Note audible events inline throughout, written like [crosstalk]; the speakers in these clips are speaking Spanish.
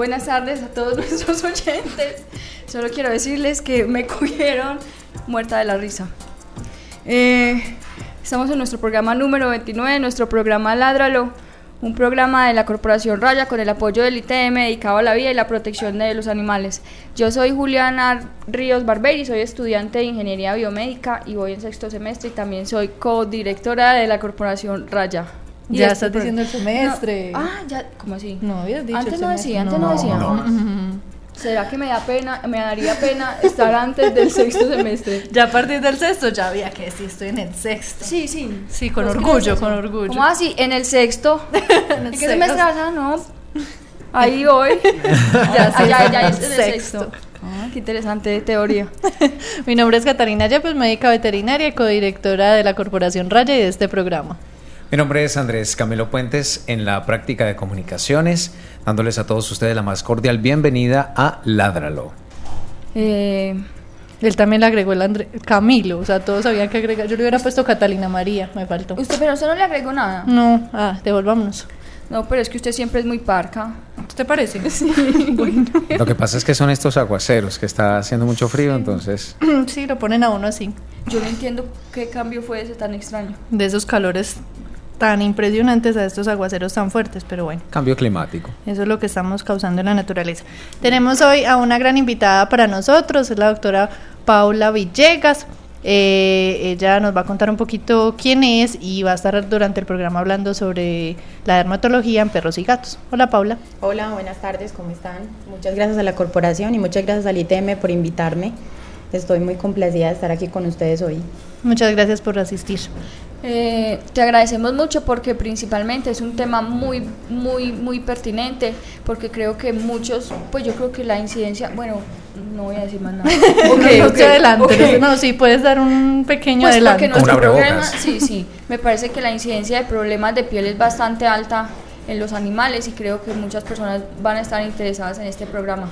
Buenas tardes a todos [laughs] nuestros oyentes. Solo quiero decirles que me cogieron muerta de la risa. Eh, estamos en nuestro programa número 29, nuestro programa Ládralo, un programa de la Corporación Raya con el apoyo del ITM dedicado a la vida y la protección de los animales. Yo soy Juliana Ríos Barberi, soy estudiante de Ingeniería Biomédica y voy en sexto semestre y también soy codirectora de la Corporación Raya. Y Ya este estás diciendo el semestre. No, ah, ya, ¿cómo así? No habías dicho Antes el no decía, antes no, decía. Ujú. ¿Será que me da pena, me daría pena estar antes del [laughs] sexto semestre? Ya a partir del sexto ya había que decir estoy en el sexto. Sí, sí. Sí, con Pues, ¿qué orgullo, con orgullo. ¿Cómo así? En el sexto. [laughs] En el ¿En qué semestre vas a? No. Ahí voy. [laughs] Ya, sí, ya, es ya en el en el sexto. sexto. Ah, qué interesante teoría. Mi nombre es Catarina Yepes, médica veterinaria y codirectora de la Corporación Raya y de este programa. Mi nombre es Andrés Camilo Puentes en la práctica de comunicaciones, dándoles a todos ustedes la más cordial bienvenida a Ládralo. Eh, Él también le agregó el André Camilo, o sea, todos sabían que agregar. Yo le hubiera puesto Catalina María, me faltó. usted, pero usted no le agregó nada. No, ah, devolvámonos. No, pero es que usted siempre es muy parca. ¿Te parece? [laughs] bueno. Lo que pasa es que son estos aguaceros, que está haciendo mucho frío, entonces [clears throat] Sí, lo ponen a uno así, Yo no entiendo qué cambio fue ese tan extraño. de esos calores tan impresionantes a estos aguaceros tan fuertes, pero bueno. cambio climático. Eso es lo que estamos causando en la naturaleza. Tenemos hoy a una gran invitada para nosotros, es la doctora Paula Villegas. Eh, ella nos va a contar un poquito quién es y va a estar durante el programa hablando sobre la dermatología en perros y gatos. Hola Paula. Hola, buenas tardes, ¿cómo están? Muchas gracias a la corporación y muchas gracias al ITM por invitarme. Estoy muy complacida de estar aquí con ustedes hoy. Muchas gracias por asistir. Eh, te agradecemos mucho porque principalmente es un tema muy, muy, muy pertinente, porque creo que muchos, pues yo creo que la incidencia, bueno, no voy a decir más nada. [laughs] Ok, usted adelante. No, sí, puedes dar un pequeño Pues adelante. porque nuestro problema, sí, sí, me parece que la incidencia de problemas de piel es bastante alta en los animales y creo que muchas personas van a estar interesadas en este programa.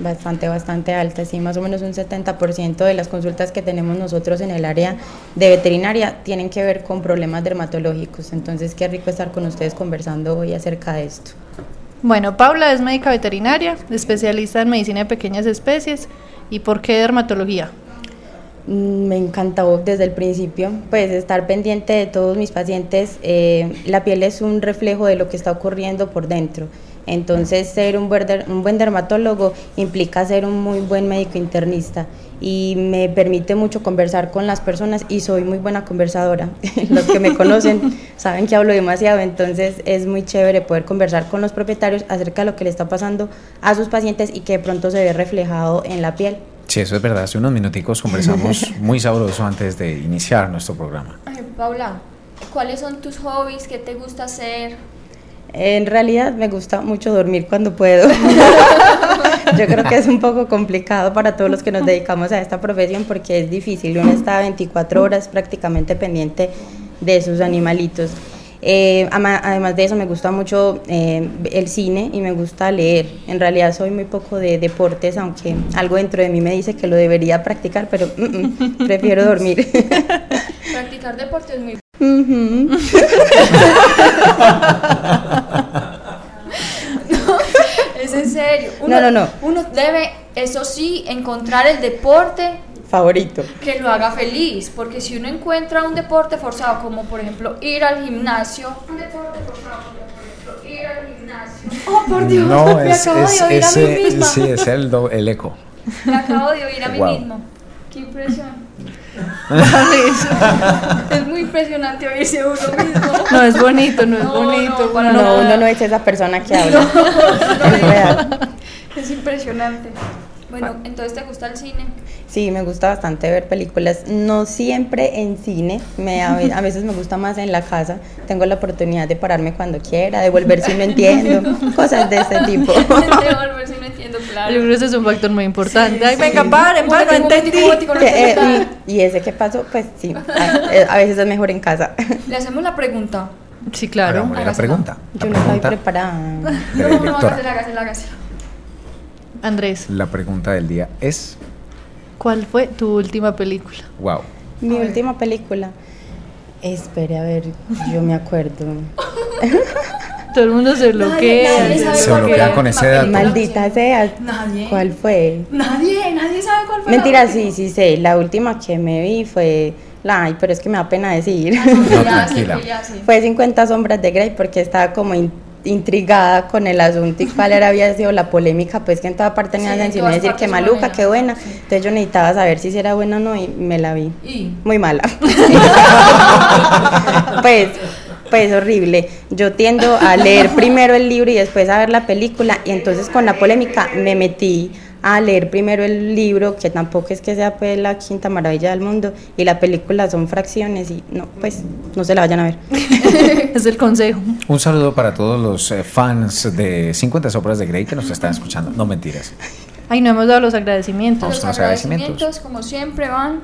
Bastante, bastante alta, sí, más o menos un 70% de las consultas que tenemos nosotros en el área de veterinaria tienen que ver con problemas dermatológicos. Entonces, qué rico estar con ustedes conversando hoy acerca de esto. Bueno, Paula es médica veterinaria, especialista en medicina de pequeñas especies. ¿Y por qué dermatología? Mm, Me encantó desde el principio, pues estar pendiente de todos mis pacientes. eh, la piel es un reflejo de lo que está ocurriendo por dentro. Entonces, ser un buen, der- un buen dermatólogo implica ser un muy buen médico internista y me permite mucho conversar con las personas y soy muy buena conversadora. [laughs] los que me conocen [laughs] saben que hablo demasiado, entonces es muy chévere poder conversar con los propietarios acerca de lo que le está pasando a sus pacientes y que de pronto se ve reflejado en la piel. Sí, eso es verdad. Hace unos minuticos conversamos [laughs] muy sabroso antes de iniciar nuestro programa. Ay, Paula, ¿cuáles son tus hobbies? ¿Qué te gusta hacer? En realidad me gusta mucho dormir cuando puedo. [laughs] Yo creo que es un poco complicado para todos los que nos dedicamos a esta profesión porque es difícil. Uno está 24 horas prácticamente pendiente de sus animalitos. Eh, además de eso me gusta mucho eh, el cine y me gusta leer. En realidad soy muy poco de deportes, aunque algo dentro de mí me dice que lo debería practicar, pero mm, mm, prefiero [laughs] dormir. Practicar deporte es muy... [laughs] serio. No, no, no. Uno debe, eso sí, encontrar el deporte Favorito. que lo haga feliz, porque si uno encuentra un deporte forzado, como por ejemplo ir al gimnasio, un deporte forzado, como por ejemplo ir al gimnasio. Oh, por Dios, me acabo de oír a mí misma. sí, es el, do- el eco. Me acabo de oír a mí Wow. mismo. Qué impresión. Es muy impresionante oírse uno mismo. No es bonito, no es No, bonito. no, para No, uno no es esa persona que [laughs] habla. Es impresionante. Bueno, entonces te gusta el cine. Sí, me gusta bastante ver películas, no siempre en cine, me, a, ve- a veces me gusta más en la casa, tengo la oportunidad de pararme cuando quiera, de volver si no [laughs] entiendo, cosas de ese tipo. [laughs] De volver si no entiendo, claro. Yo creo que ese es un factor muy importante. Sí, Ay, sí. venga, paren, Un paren, no momentico, entendí. eh, y, ese que pasó, pues sí, a, eh, a veces es mejor en casa. Le hacemos la pregunta. Sí, claro. Hagámosle la pregunta. Yo no estoy preparada. No, no, directora. hágasela, hágasela, hágasela. Andrés, La pregunta del día es, ¿cuál fue tu última película? wow, Mi última película, espere, a ver, yo me acuerdo. Todo el mundo se nadie bloquea. sabe Se cuál fue bloquea con ese dato. Maldita sea, Nadie. ¿cuál fue? Nadie, nadie sabe cuál fue. Mentira, sí, sí sé. La última que me vi fue. La, ay, pero es que me da pena decir. Ya No, sé, tranquila. fue 50 Sombras de Grey porque estaba como in- intrigada con el asunto y cuál era, había sido la polémica. Pues que en toda parte Sí, tenían en encima todas decir que maluca, nena. qué buena. Sí. Entonces yo necesitaba saber si sí era buena o no y me la vi. Y Muy mala. [laughs] pues, pues horrible. Yo tiendo a leer primero el libro y después a ver la película y entonces con la polémica me metí a leer primero el libro, que tampoco es que sea pues la quinta maravilla del mundo, y la película son fracciones y no, pues no se la vayan a ver. [laughs] Es el consejo. un saludo para todos los eh, fans de 50 sombras de Grey que nos están escuchando. No mentiras. Ay, no hemos dado los agradecimientos. Los los agradecimientos, agradecimientos. como siempre, van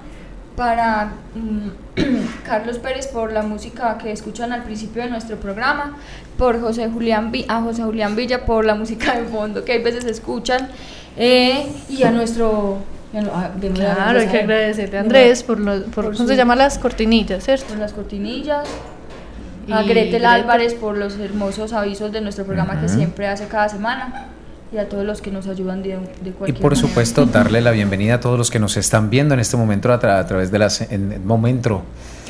para mm, [clears throat] Carlos Pérez por la música que escuchan al principio de nuestro programa, por José Julián a José Julián Villa por la música de fondo que hay veces escuchan, eh, y a nuestro... ya no- ah, Claro, hay que a agradecerle a Andrés por, los, por, Por ¿cómo su- se llaman las cortinillas, cierto? por las cortinillas. A Y Gretel Gretel. Álvarez por los hermosos avisos de nuestro programa que Ujú. siempre hace cada semana. Y a todos los que nos ayudan de, de Y cualquier por manera. supuesto, darle la bienvenida a todos los que nos están viendo en este momento a, tra- a través de las en momento.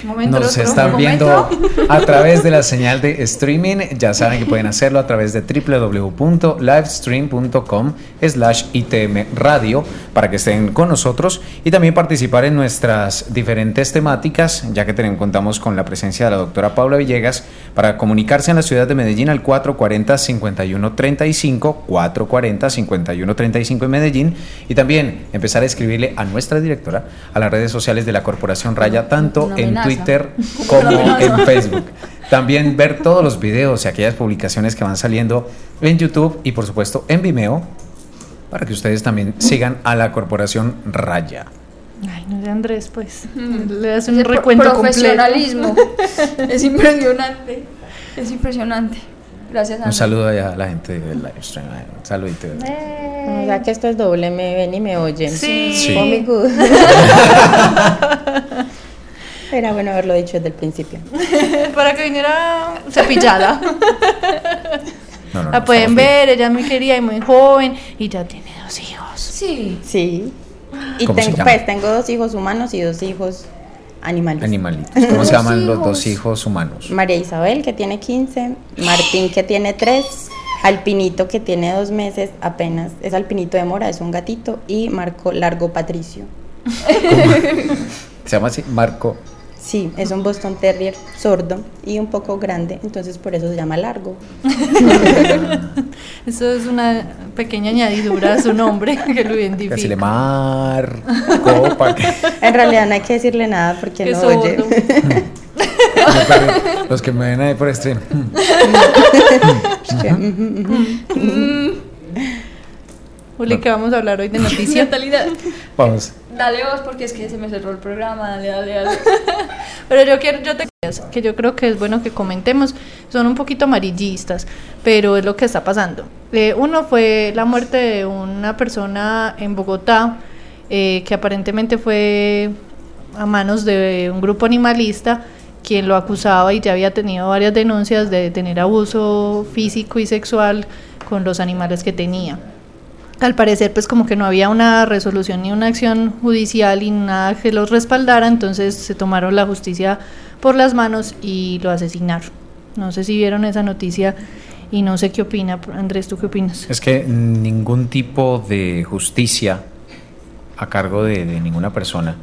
Momento, Nos están momento. viendo a través de la señal de streaming. Ya saben que pueden hacerlo a través de www.livestream.com slash itm radio para que estén con nosotros y también participar en nuestras diferentes temáticas, ya que tenemos, contamos con la presencia de la doctora Paula Villegas para comunicarse en la ciudad de Medellín al 440-5135, 440-5135 en Medellín y también empezar a escribirle a nuestra directora a las redes sociales de la Corporación Raya, tanto en amenaza. Twitter [laughs] Como en. Facebook. También ver todos los videos y aquellas publicaciones que van saliendo en YouTube y por supuesto en Vimeo para que ustedes también sigan a la Corporación Raya. Ay, no sé, Andrés, pues. Le das Ese un pro- recuento completo. profesionalismo. [laughs] es impresionante. Es impresionante. Gracias, Un Andrés. saludo allá a la gente del live stream. eh, Un saludito. O sea que esto es doble, me ven y me oyen. Sí. Sí. Oh, my [laughs] good. Era bueno haberlo dicho desde el principio. [laughs] Para que viniera cepillada. [laughs] No, no, no, La pueden bien. ver, ella es muy querida y muy joven y ya tiene dos hijos. Sí. Sí. Y ¿Cómo se tengo, llama? pues tengo dos hijos humanos y dos hijos animales. Animalitos. ¿Cómo [laughs] se llaman los dos hijos humanos? María Isabel, que tiene 15, Martín, que tiene 3, Alpinito, que tiene dos meses apenas, es Alpinito de Mora, es un gatito, y Marco Largo Patricio. Se llama así Marco. Sí, es un Boston Terrier sordo y un poco grande, entonces por eso se llama Largo. [laughs] Eso es una pequeña añadidura a su nombre que lo identifica. así le Marco. para que- [laughs] En realidad no hay que decirle nada porque Que no sordo. oye. [laughs] los que me ven ahí por stream. Juli, que vamos a hablar hoy de noticias. Vamos. Dale vos porque es que se me cerró el programa. Dale, dale, dale. [laughs] Pero yo quiero, yo te que yo creo que es bueno que comentemos, son un poquito amarillistas, pero es lo que está pasando. Eh, uno fue la muerte de una persona en Bogotá eh, que aparentemente fue a manos de un grupo animalista quien lo acusaba y ya había tenido varias denuncias de tener abuso físico y sexual con los animales que tenía. Al parecer, pues como que no había una resolución ni una acción judicial y nada que los respaldara, entonces se tomaron la justicia por las manos y lo asesinaron. No sé si vieron esa noticia y no sé qué opina. Andrés, ¿tú qué opinas? Es que ningún tipo de justicia a cargo de, de ninguna persona,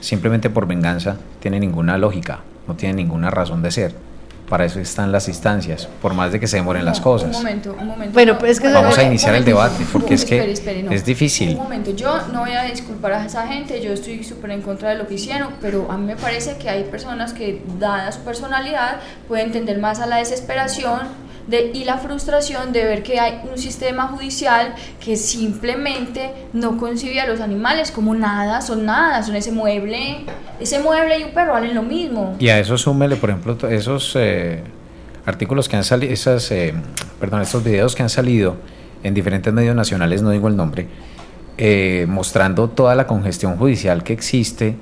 simplemente por venganza, tiene ninguna lógica, no tiene ninguna razón de ser. Para eso están las instancias, por más de que se demoren las cosas. Un momento, un momento. Pero, no, pues, es que Vamos a iniciar el debate, porque es que espere, espere, no. es difícil. Un momento, yo no voy a disculpar a esa gente, yo estoy súper en contra de lo que hicieron, pero a mí me parece que hay personas que, dada su personalidad, pueden entender más a la desesperación de, y la frustración de ver que hay un sistema judicial que simplemente no concibe a los animales como nada, son nada, son ese mueble, ese mueble y un perro valen lo mismo. Y a eso súmele, por ejemplo, esos eh, artículos que han salido, esas, eh, perdón, estos videos que han salido en diferentes medios nacionales, no digo el nombre, eh, mostrando toda la congestión judicial que existe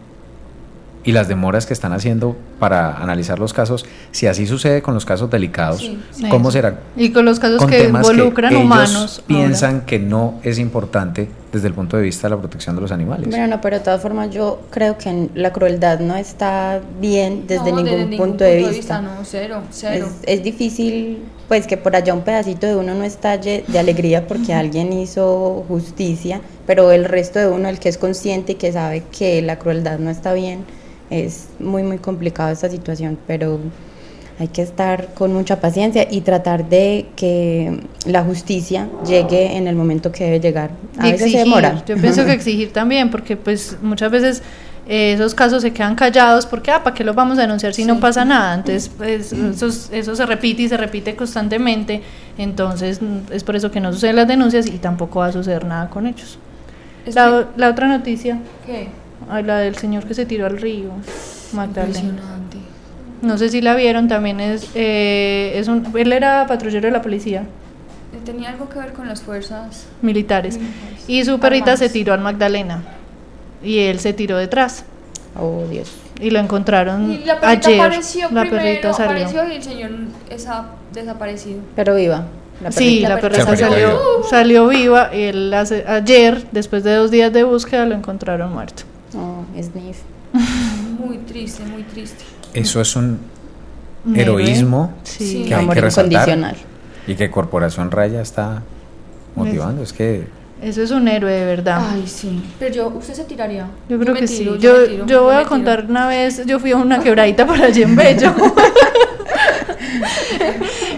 y las demoras que están haciendo para analizar los casos. Si así sucede con los casos delicados, Sí, ¿cómo Eso. será? Y con los casos con que involucran ellos humanos. piensan ahora. que no es importante desde el punto de vista de la protección de los animales. Bueno, no, pero de todas formas yo creo que la crueldad no está bien desde No, ningún, punto, de vista. No, cero, Es, cero. es difícil pues que por allá un pedacito de uno no estalle de alegría porque alguien hizo justicia, pero el resto de uno, el que es consciente y que sabe que la crueldad no está bien, es muy muy complicado esta situación, pero hay que estar con mucha paciencia y tratar de que la justicia llegue en el momento que debe llegar. A Y veces se exigir, demora. Yo pienso que [laughs] exigir también, porque pues muchas veces eh, esos casos se quedan callados porque, ah, ¿para qué los vamos a denunciar si no pasa nada? Entonces, pues, eso, eso se repite y se repite constantemente, entonces mm, es por eso que no suceden las denuncias y tampoco va a suceder nada con ellos. La, la otra noticia, ¿Qué? ay, la del señor que se tiró al río, Magdalena. No sé si la vieron, también es, eh, es un, él era patrullero de la policía, Tenía algo que ver con las fuerzas. militares, Militares. y su perrita se tiró al Magdalena, y él se tiró detrás. Oh, Dios. Y lo encontraron Y la perrita ayer. apareció la primero, perrita salió. apareció y el señor está desaparecido. Pero viva. La sí, perrita. la La perrita perrita salió, viva. salió viva y él hace- ayer, después de dos días de búsqueda, lo encontraron muerto. Oh, Sniff. Muy triste, muy triste. Eso es un heroísmo. Sí. que hay Amor que resaltar y que Corporación Raya está motivando. Es que Eso es un héroe de verdad. Ay, sí. Pero yo, ¿usted se tiraría? Yo creo me que tiro, sí. Yo, tiro, yo voy a tiro. contar una vez, yo fui a una quebradita por allí en Bello. [laughs]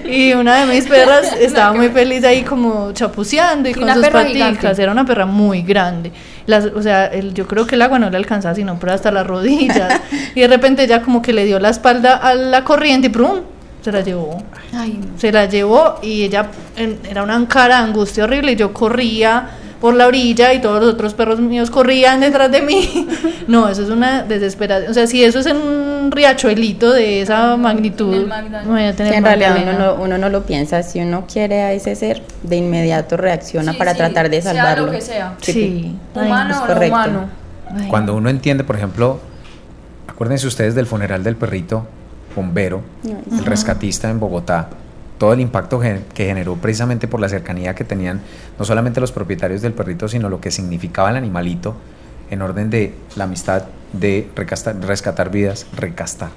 y una de mis perras estaba muy feliz ahí como chapuceando y Sí, con sus paticas. gigante. Era una perra muy grande. Las, o sea, el- yo creo que el agua no le alcanzaba sino por hasta las rodillas. [laughs] y de repente ella como que le dio la espalda a la corriente y ¡prum! Se la llevó. Ay, no. Se la llevó y ella en- era una cara de angustia horrible y yo corría por la orilla y todos los otros perros míos corrían detrás de mí. [laughs] No, eso es una desesperación. O sea, si eso es en un riachuelito de esa magnitud, En el Magdalena. imagínate en Sí, el en realidad uno no, uno no lo piensa. Si uno quiere a ese ser, de inmediato reacciona Sí, para sí, tratar de sea salvarlo. lo que sea. Sí. Ay, Humano es o no humano. ay. cuando uno entiende, por ejemplo, acuérdense ustedes del funeral del perrito bombero, el rescatista en Bogotá, todo el impacto que generó precisamente por la cercanía que tenían no solamente los propietarios del perrito, sino lo que significaba el animalito en orden de la amistad de recasta- rescatar vidas, recastar.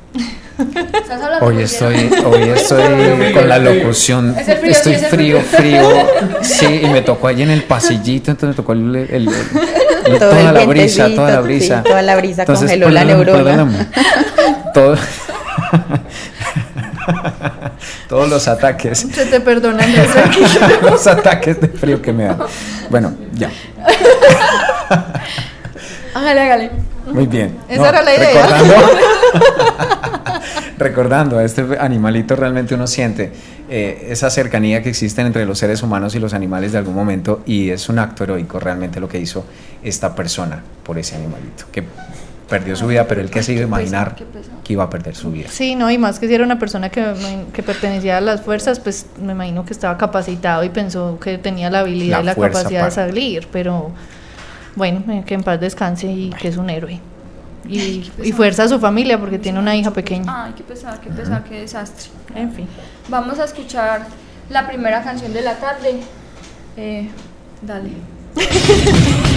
¿Estás hablando Hoy estoy, hoy estoy con la locución, Es el frío, estoy sí, es el frío, frío. frío, [laughs] sí, y me tocó ahí en el pasillito, entonces me tocó el, el- el- el- Todo toda la brisa, toda la sí, brisa. toda la brisa Entonces, congeló la neurona. todo- [laughs] todos los ataques, Se te perdona, Andrés, tranquilo. los ataques de frío que me dan. Bueno, ya, [laughs] Hágale, hágale. muy bien. Esa era la idea. Recordando, [laughs] recordando a este animalito, realmente uno siente eh, esa cercanía que existe entre los seres humanos y los animales de algún momento y es un acto heroico realmente lo que hizo esta persona por ese animalito, que perdió su vida, pero él que se iba a imaginar que iba a perder su vida. Sí, no, y más que si era una persona que, pertenecía a las fuerzas, pues me imagino que estaba capacitado y pensó que tenía la habilidad La y la capacidad para- de salir, pero bueno, eh, que en paz descanse y que es un héroe. Y, Ay, fuerza a su familia porque tiene una hija pequeña. Ay, qué pesar, qué pesar, qué desastre. En fin. Vamos a escuchar la primera canción de la tarde. Eh, dale. [laughs]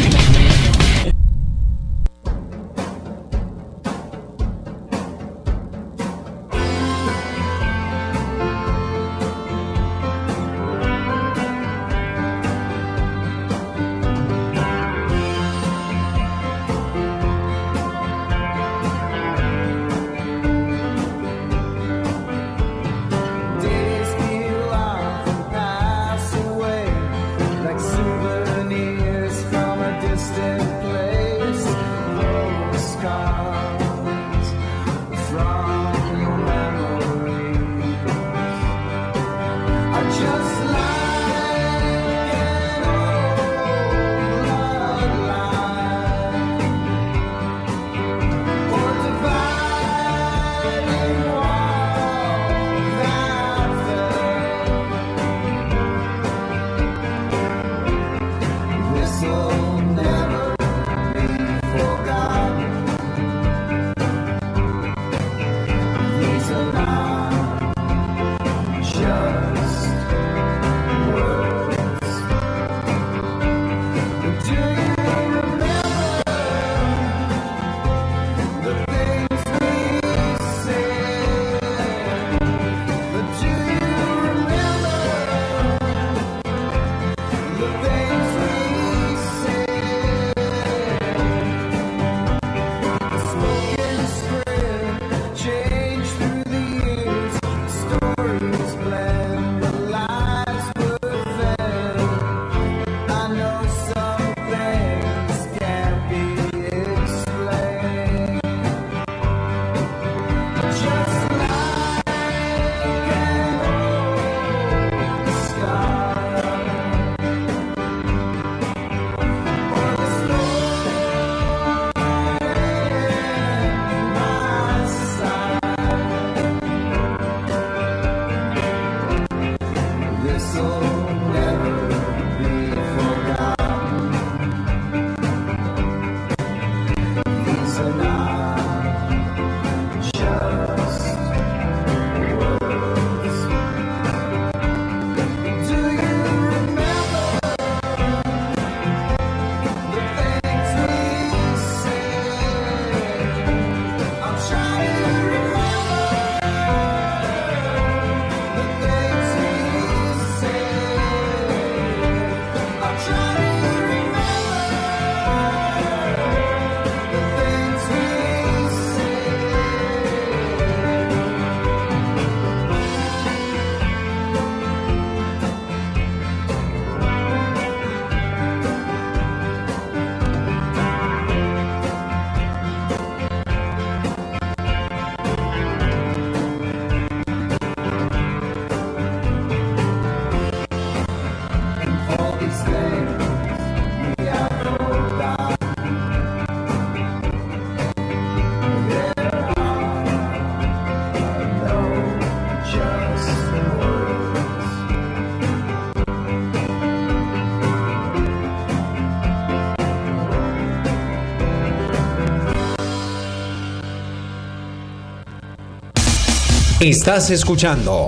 Estás escuchando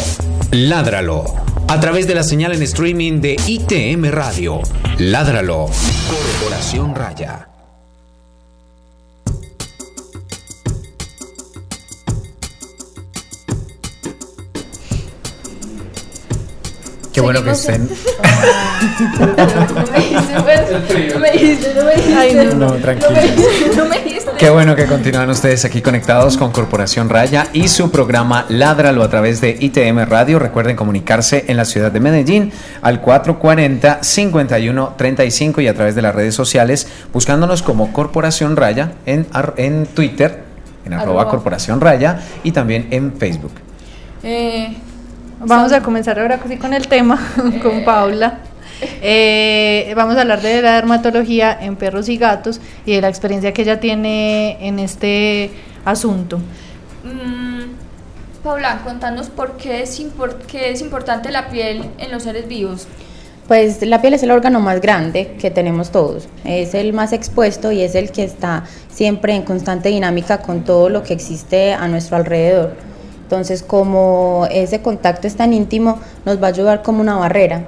Ládralo a través de la señal en streaming de ITM Radio. Ládralo. Corporación Raya. Qué bueno que estén. [laughs] [laughs] No me dijiste, pues, no me dijiste, no me dijiste. No, tranquilo. No me dijiste, no me dijiste. Qué bueno que continúan ustedes aquí conectados con Corporación Raya y su programa Ládralo a través de ITM Radio. Recuerden comunicarse en la ciudad de Medellín al 440-5135 y a través de las redes sociales buscándonos como Corporación Raya en, ar- en Twitter, en arroba Arroba. Corporación Raya y también en Facebook. Eh, Vamos a comenzar ahora con el tema, [laughs] con Paula. Eh, vamos a hablar de la dermatología en perros y gatos y de la experiencia que ella tiene en este asunto. mm, Paula, contanos por qué es, impor- qué es importante la piel en los seres vivos. Pues la piel es el órgano más grande que tenemos todos, es el más expuesto y es el que está siempre en constante dinámica con todo lo que existe a nuestro alrededor. Entonces, como ese contacto es tan íntimo, nos va a ayudar como una barrera.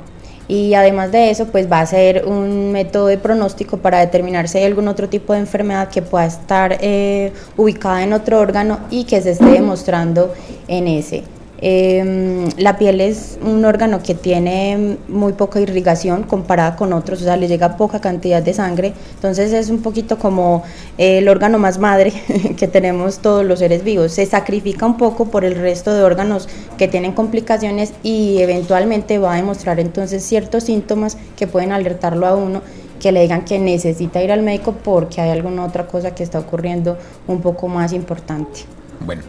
Y además de eso, pues va a ser un método de pronóstico para determinar si hay algún otro tipo de enfermedad que pueda estar eh, ubicada en otro órgano y que se esté demostrando en ese. Eh, la piel es un órgano que tiene muy poca irrigación comparada con otros, o sea, le llega poca cantidad de sangre, entonces es un poquito como eh, el órgano más madre [laughs] que tenemos todos los seres vivos. Se sacrifica un poco por el resto de órganos que tienen complicaciones y eventualmente va a demostrar entonces ciertos síntomas que pueden alertarlo a uno que le digan que necesita ir al médico porque hay alguna otra cosa que está ocurriendo un poco más importante. Bueno,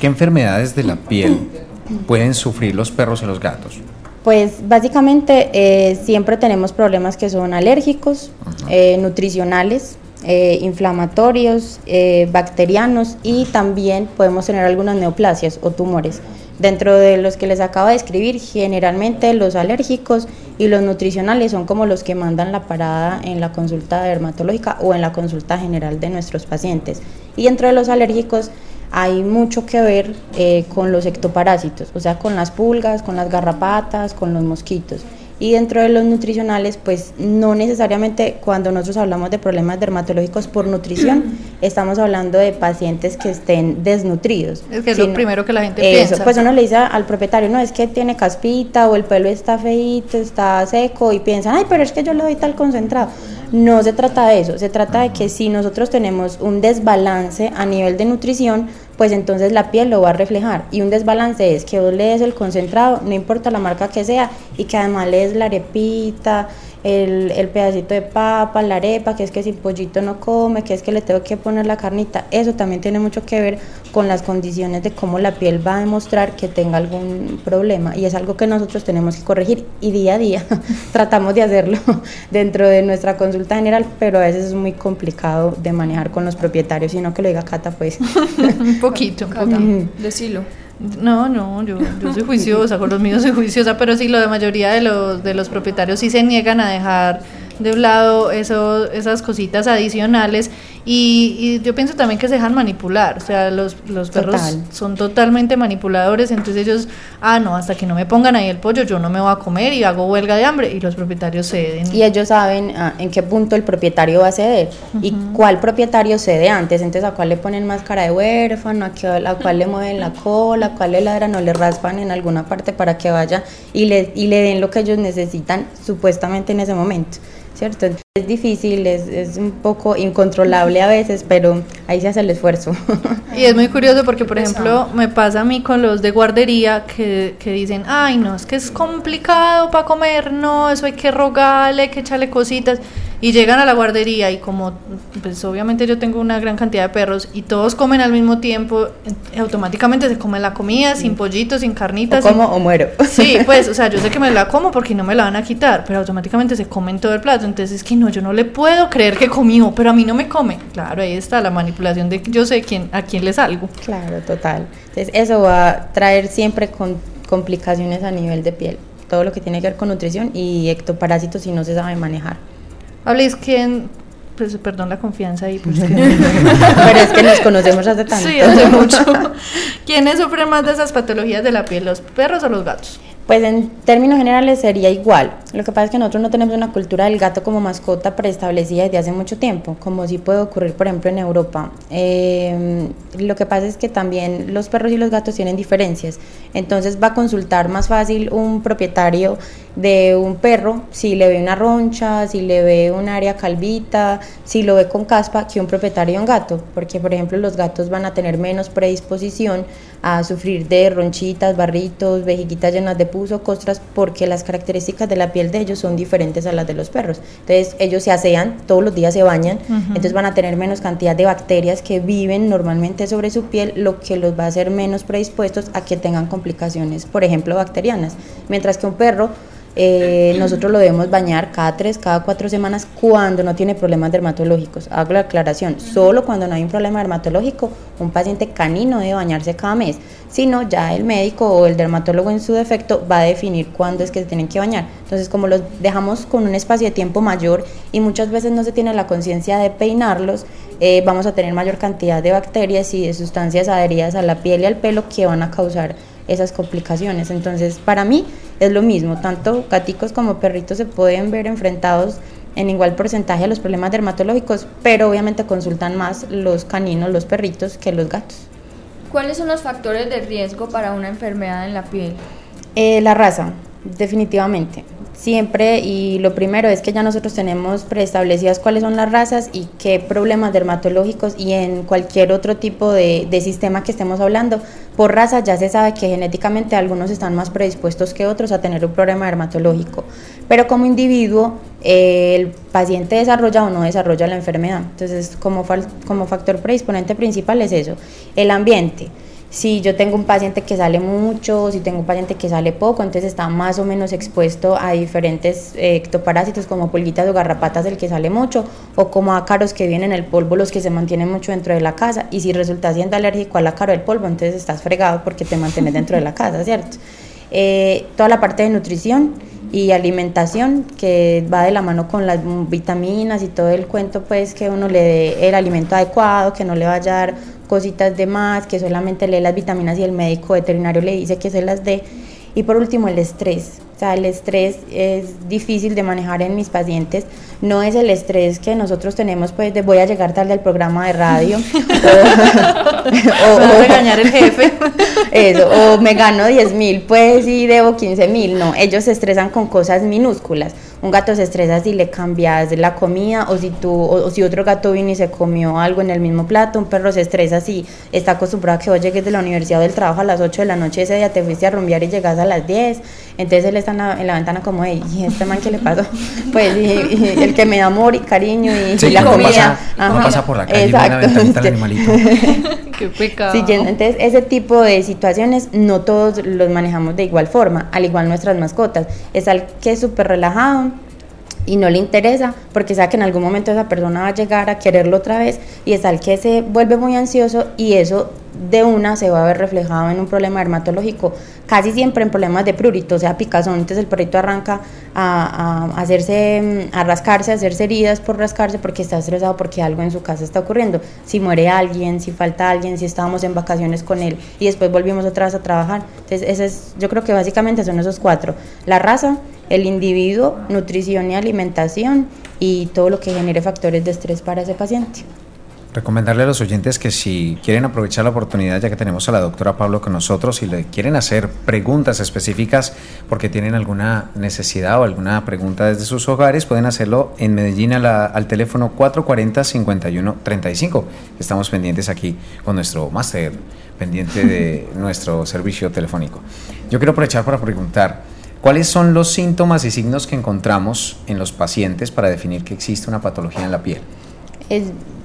¿qué enfermedades de la piel [clears throat] pueden sufrir los perros y los gatos? Pues básicamente eh, siempre tenemos problemas que son alérgicos, eh, nutricionales, eh, inflamatorios, bacterianos y también podemos tener algunas neoplasias o tumores. Dentro de los que les acabo de describir, generalmente los alérgicos y los nutricionales son como los que mandan la parada en la consulta dermatológica o en la consulta general de nuestros pacientes. Y dentro de los alérgicos hay mucho que ver eh, con los ectoparásitos, o sea, con las pulgas, con las garrapatas, con los mosquitos. Y dentro de los nutricionales, pues no necesariamente cuando nosotros hablamos de problemas dermatológicos por nutrición, [clears throat] estamos hablando de pacientes que estén desnutridos. Es que es lo primero que la gente Eso, piensa. pues uno le dice al propietario, no, es que tiene caspita o el pelo está feito, está seco y piensan, ay, pero es que yo le doy tal concentrado. No se trata de eso, se trata de que si nosotros tenemos un desbalance a nivel de nutrición, pues entonces la piel lo va a reflejar. Y un desbalance es que vos le des el concentrado, no importa la marca que sea, y que además le des la arepita, el, el pedacito de papa, la arepa, que es que si pollito no come, que es que le tengo que poner la carnita. Eso también tiene mucho que ver con las condiciones de cómo la piel va a demostrar que tenga algún problema. Y es algo que nosotros tenemos que corregir y día a día [laughs] tratamos de hacerlo [laughs] dentro de nuestra consulta general, pero a veces es muy complicado de manejar con los propietarios, sino que lo diga Cata, pues. [laughs] un poquito, Cata, poquito. decilo. No, no, yo, yo soy juiciosa, con los míos soy juiciosa, pero sí, la mayoría de los, de los propietarios sí se niegan a dejar de un lado eso, esas cositas adicionales y, y, yo pienso también que se dejan manipular, o sea, los, los perros son totalmente manipuladores, entonces ellos, ah, no, hasta que no me pongan ahí el pollo yo no me voy a comer y hago huelga de hambre y los propietarios ceden. Y ellos saben ah, en qué punto el propietario va a ceder y cuál propietario cede antes, entonces a cuál le ponen más cara de huérfano, a, a cuál le mueven la cola, a cuál le ladran o le raspan en alguna parte para que vaya y le, y le den lo que ellos necesitan supuestamente en ese momento. ¿Cierto? Es difícil, es, es, un poco incontrolable a veces, pero ahí se hace el esfuerzo. [laughs] Y es muy curioso porque, por ejemplo, me pasa a mí con los de guardería que, que dicen, ay, no, es que es complicado para comer, no, eso hay que rogarle, hay que echarle cositas y llegan a la guardería y como pues obviamente yo tengo una gran cantidad de perros y todos comen al mismo tiempo, automáticamente se comen la comida sin pollito, sin carnitas. O como o muero. Sí, [laughs] pues, o sea, yo sé que me la como porque no me la van a quitar, pero automáticamente se comen todo el plato. Entonces es que no, yo no le puedo creer que comió, pero a mí no me come. Claro, ahí está la manipulación de yo sé quién, a quién le salgo. Claro, total. Entonces eso va a traer siempre con complicaciones a nivel de piel. Todo lo que tiene que ver con nutrición y ectoparásitos si no se sabe manejar. Habléis quién, pues perdón la confianza ahí, pues [laughs] pero es que nos conocemos hace tanto. Sí, hace mucho. [laughs] ¿Quiénes sufren más de esas patologías de la piel, los perros o los gatos? Pues en términos generales sería igual. Lo que pasa es que nosotros no tenemos una cultura del gato como mascota preestablecida desde hace mucho tiempo, como sí puede ocurrir, por ejemplo, en Europa. Eh, lo que pasa es que también los perros y los gatos tienen diferencias. Entonces va a consultar más fácil un propietario de un perro si le ve una roncha, si le ve un área calvita, si lo ve con caspa, que un propietario de un gato. Porque, por ejemplo, los gatos van a tener menos predisposición a sufrir de ronchitas, barritos, vejiguitas llenas de puso, costras, porque las características de la piel de ellos son diferentes a las de los perros. Entonces ellos se asean, todos los días se bañan, entonces van a tener menos cantidad de bacterias que viven normalmente sobre su piel, lo que los va a hacer menos predispuestos a que tengan complicaciones, por ejemplo, bacterianas. Mientras que un perro eh, nosotros lo debemos bañar cada tres, cada cuatro semanas cuando no tiene problemas dermatológicos. Hago la aclaración, solo cuando no hay un problema dermatológico, un paciente canino debe bañarse cada mes. Si no, ya el médico o el dermatólogo en su defecto va a definir cuándo es que se tienen que bañar. Entonces, como los dejamos con un espacio de tiempo mayor y muchas veces no se tiene la conciencia de peinarlos, eh, vamos a tener mayor cantidad de bacterias y de sustancias adheridas a la piel y al pelo que van a causar esas complicaciones. Entonces, para mí es lo mismo, tanto gaticos como perritos se pueden ver enfrentados en igual porcentaje a los problemas dermatológicos, pero obviamente consultan más los caninos, los perritos, que los gatos. ¿Cuáles son los factores de riesgo para una enfermedad en la piel? Eh, la raza, definitivamente siempre y lo primero es que ya nosotros tenemos preestablecidas cuáles son las razas y qué problemas dermatológicos y en cualquier otro tipo de, sistema que estemos hablando. Por raza ya se sabe que genéticamente algunos están más predispuestos que otros a tener un problema dermatológico, pero como individuo eh, el paciente desarrolla o no desarrolla la enfermedad. Entonces como, como factor predisponente principal es eso, el ambiente si yo tengo un paciente que sale mucho, si tengo un paciente que sale poco, entonces está más o menos expuesto a diferentes eh, ectoparásitos como pulguitas o garrapatas el que sale mucho, o como ácaros que vienen en el polvo, los que se mantienen mucho dentro de la casa. Y si resulta siendo alérgico al ácaro del polvo, entonces estás fregado porque te mantienes dentro de la casa, ¿cierto? Eh, toda la parte de nutrición y alimentación que va de la mano con las vitaminas y todo el cuento pues que uno le dé el alimento adecuado, que no le vaya a dar cositas de más, que solamente lee las vitaminas y el médico veterinario le dice que se las dé. Y por último, el estrés. Sea, el estrés es difícil de manejar en mis pacientes. No es el estrés que nosotros tenemos, pues, de voy a llegar tarde al programa de radio. [laughs] o, o, regañar el jefe. [laughs] Eso, o me gano 10 mil, pues, y debo 15 mil. No, ellos se estresan con cosas minúsculas un gato se estresa si le cambias la comida o si tú o, si otro gato vino y se comió algo en el mismo plato, un perro se estresa si está acostumbrado a que vos llegues de la universidad o del trabajo a las 8 de la noche ese día te fuiste a rumbear y llegas a las 10, entonces él está en la, ventana como, ¿y este man qué le pasó? [laughs] Pues el que me da amor y cariño y, la comida. pasa por la calle Exacto. [laughs] animalito. [laughs] qué pecado. entonces ese tipo de situaciones no todos los manejamos de igual forma, al igual nuestras mascotas. Es al que es súper relajado, y no le interesa porque sabe que en algún momento esa persona va a llegar a quererlo otra vez y es al que se vuelve muy ansioso y eso de una se va a ver reflejado en un problema dermatológico, casi siempre en problemas de prurito, o sea, picazón, entonces el perrito arranca a, a, hacerse, a rascarse, a hacerse heridas por rascarse porque está estresado porque algo en su casa está ocurriendo, si muere alguien, si falta alguien, si estábamos en vacaciones con él y después volvimos otra vez a trabajar, entonces ese es, yo creo que básicamente son esos cuatro, la raza, el individuo, nutrición y alimentación y todo lo que genere factores de estrés para ese paciente. Recomendarle a los oyentes que si quieren aprovechar la oportunidad, ya que tenemos a la doctora Pablo con nosotros y le quieren hacer preguntas específicas porque tienen alguna necesidad o alguna pregunta desde sus hogares, pueden hacerlo en Medellín al teléfono 440-5135. Estamos pendientes aquí con nuestro máster, pendiente de nuestro servicio telefónico. Yo quiero aprovechar para preguntar, ¿cuáles son los síntomas y signos que encontramos en los pacientes para definir que existe una patología en la piel? Es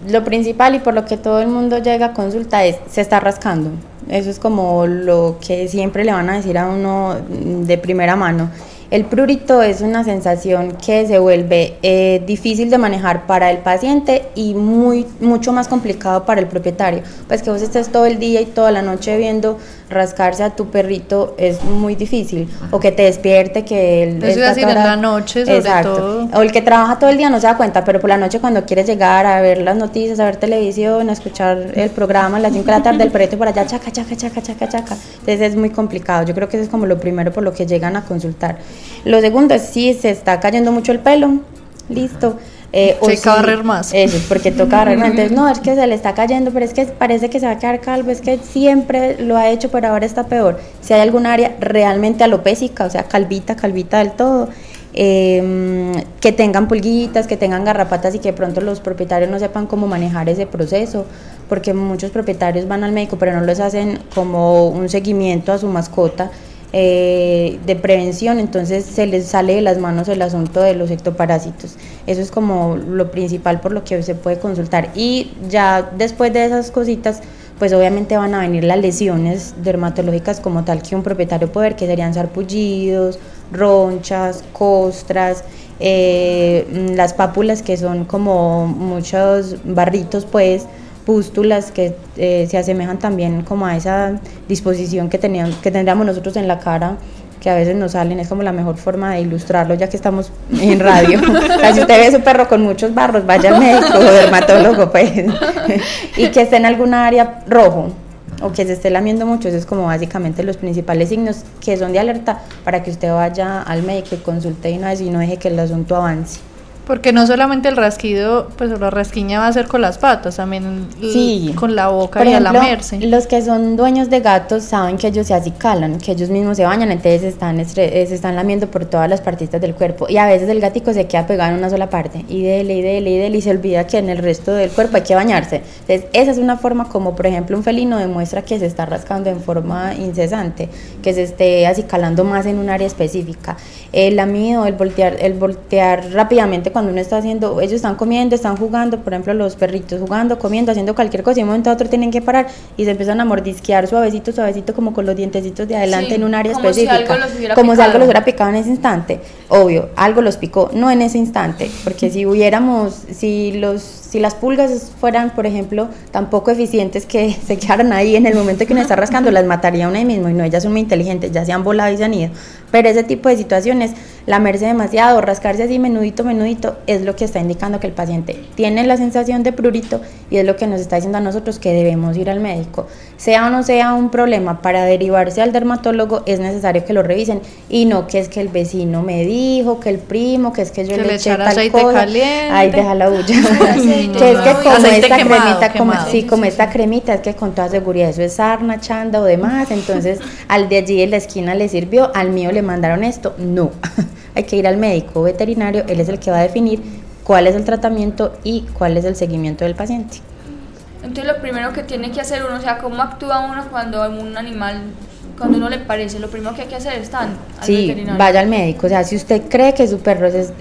lo principal y por lo que todo el mundo llega a consulta es, se está rascando. Eso es como lo que siempre le van a decir a uno de primera mano. El prurito es una sensación que se vuelve eh, difícil de manejar para el paciente y muy, mucho más complicado para el propietario. Pues que vos estés todo el día y toda la noche viendo rascarse a tu perrito es muy difícil. O que te despierte, que él Eso decir, en la noche sobre Exacto. O el que trabaja todo el día no se da cuenta, pero por la noche cuando quieres llegar a ver las noticias, a ver televisión, a escuchar el programa a las 5 de la tarde, el perrito por allá, chaca, chaca, chaca, chaca, chaca. Entonces es muy complicado. Yo creo que eso es como lo primero por lo que llegan a consultar. Lo segundo es si se está cayendo mucho el pelo, listo eh, o toca barrer más. Eso, porque toca barrer más. Entonces, no, es que se le está cayendo, pero es que parece que se va a quedar calvo, es que siempre lo ha hecho, pero ahora está peor. Si hay algún área realmente alopésica, o sea, calvita, calvita del todo, em, que tengan pulguitas, que tengan garrapatas y que de pronto los propietarios no sepan cómo manejar ese proceso, porque muchos propietarios van al médico, pero no les hacen como un seguimiento a su mascota eh, de prevención, entonces se les sale de las manos el asunto de los ectoparásitos. Eso es como lo principal por lo que se puede consultar. Y ya después de esas cositas, pues obviamente van a venir las lesiones dermatológicas como tal que un propietario puede ver, que serían sarpullidos, ronchas, costras, eh, las pápulas que son como muchos barritos pues pústulas que eh, se asemejan también como a esa disposición que, teníamos, que tendríamos nosotros en la cara que a veces nos salen, es como la mejor forma de ilustrarlo ya que estamos en radio. [laughs] si usted ve su perro con muchos barros, vaya al médico o dermatólogo, pues. y que esté en alguna área rojo o que se esté lamiendo mucho, eso es como básicamente los principales signos que son de alerta para que usted vaya al médico y consulte y no, y no deje que el asunto avance. Porque no solamente el rasquido, pues la rasquiña va a ser con las patas, también con la boca y a lamerse. Los que son dueños de gatos saben que ellos se acicalan, que ellos mismos se bañan, entonces están, se están lamiendo por todas las partitas del cuerpo. Y a veces el gatico se queda pegado en una sola parte, y dele, y dele, y dele, y se olvida que en el resto del cuerpo hay que bañarse. Entonces, esa es una forma como, por ejemplo, un felino demuestra que se está rascando en forma incesante, que se esté acicalando más en un área específica. El lamido, el voltear, el voltear rápidamente cuando uno está haciendo, ellos están comiendo, están jugando, por ejemplo, los perritos jugando, comiendo, haciendo cualquier cosa y de un momento a otro tienen que parar y se empiezan a mordisquear suavecito, suavecito, como con los dientecitos de adelante en un área específica. como si algo los hubiera picado en ese instante. Obvio, algo los picó, no en ese instante, porque si hubiéramos, si los si las pulgas fueran, por ejemplo, tan poco eficientes que [laughs] se quedaran ahí en el momento que uno está rascando, las mataría ahí mismo y no, ellas son muy inteligentes, ya se han volado y se han ido. Pero ese tipo de situaciones, lamerse demasiado, rascarse así menudito, menudito, es lo que está indicando que el paciente tiene la sensación de prurito y es lo que nos está diciendo a nosotros que debemos ir al médico. Sea o no sea un problema para derivarse al dermatólogo, es necesario que lo revisen y no que es que el vecino me dijo, que el primo, que es que yo le, eché tal aceite cosa. Caliente. Ay, deja la [laughs] bulla. [laughs] que es que como esta cremita, como, sí, como esta cremita, es que con toda seguridad eso es sarna, chanda o demás, entonces [laughs] al de allí en la esquina le sirvió, al mío le mandaron esto, no, hay que ir al médico veterinario, él es el que va a definir cuál es el tratamiento y cuál es el seguimiento del paciente. Entonces lo primero que tiene que hacer uno, o sea, cómo actúa uno cuando un animal, cuando uno le parece, lo primero que hay que hacer es estar al sí, vaya al médico, o sea, si usted cree que su perro se,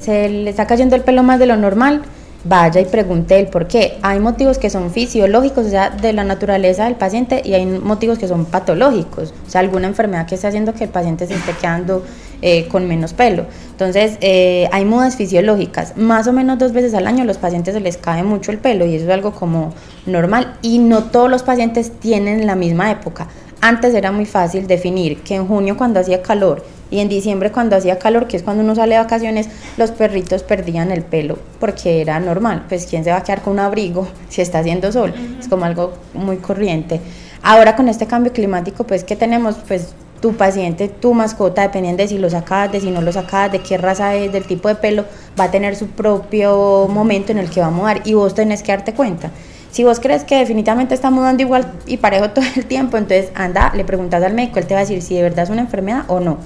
se le está cayendo el pelo más de lo normal, vaya y pregunte el por qué. Hay motivos que son fisiológicos, o sea, de la naturaleza del paciente, y hay motivos que son patológicos, o sea, alguna enfermedad que esté haciendo que el paciente se esté quedando eh, con menos pelo. Entonces, eh, hay mudas fisiológicas. Más o menos dos veces al año los pacientes se les cae mucho el pelo y eso es algo como normal. Y no todos los pacientes tienen la misma época. Antes era muy fácil definir que en junio cuando hacía calor y en diciembre cuando hacía calor, que es cuando uno sale de vacaciones, los perritos perdían el pelo porque era normal. Pues quién se va a quedar con un abrigo [laughs] si está haciendo sol. Es como algo muy corriente. Ahora con este cambio climático, pues que tenemos, pues tu paciente, tu mascota, dependiendo de si lo sacas, de si no lo sacas, de qué raza es, del tipo de pelo, va a tener su propio momento en el que va a mudar y vos tenés que darte cuenta. Si vos crees que definitivamente está mudando igual y parejo [laughs] todo el tiempo, entonces anda, le preguntas al médico, él te va a decir si de verdad es una enfermedad o no.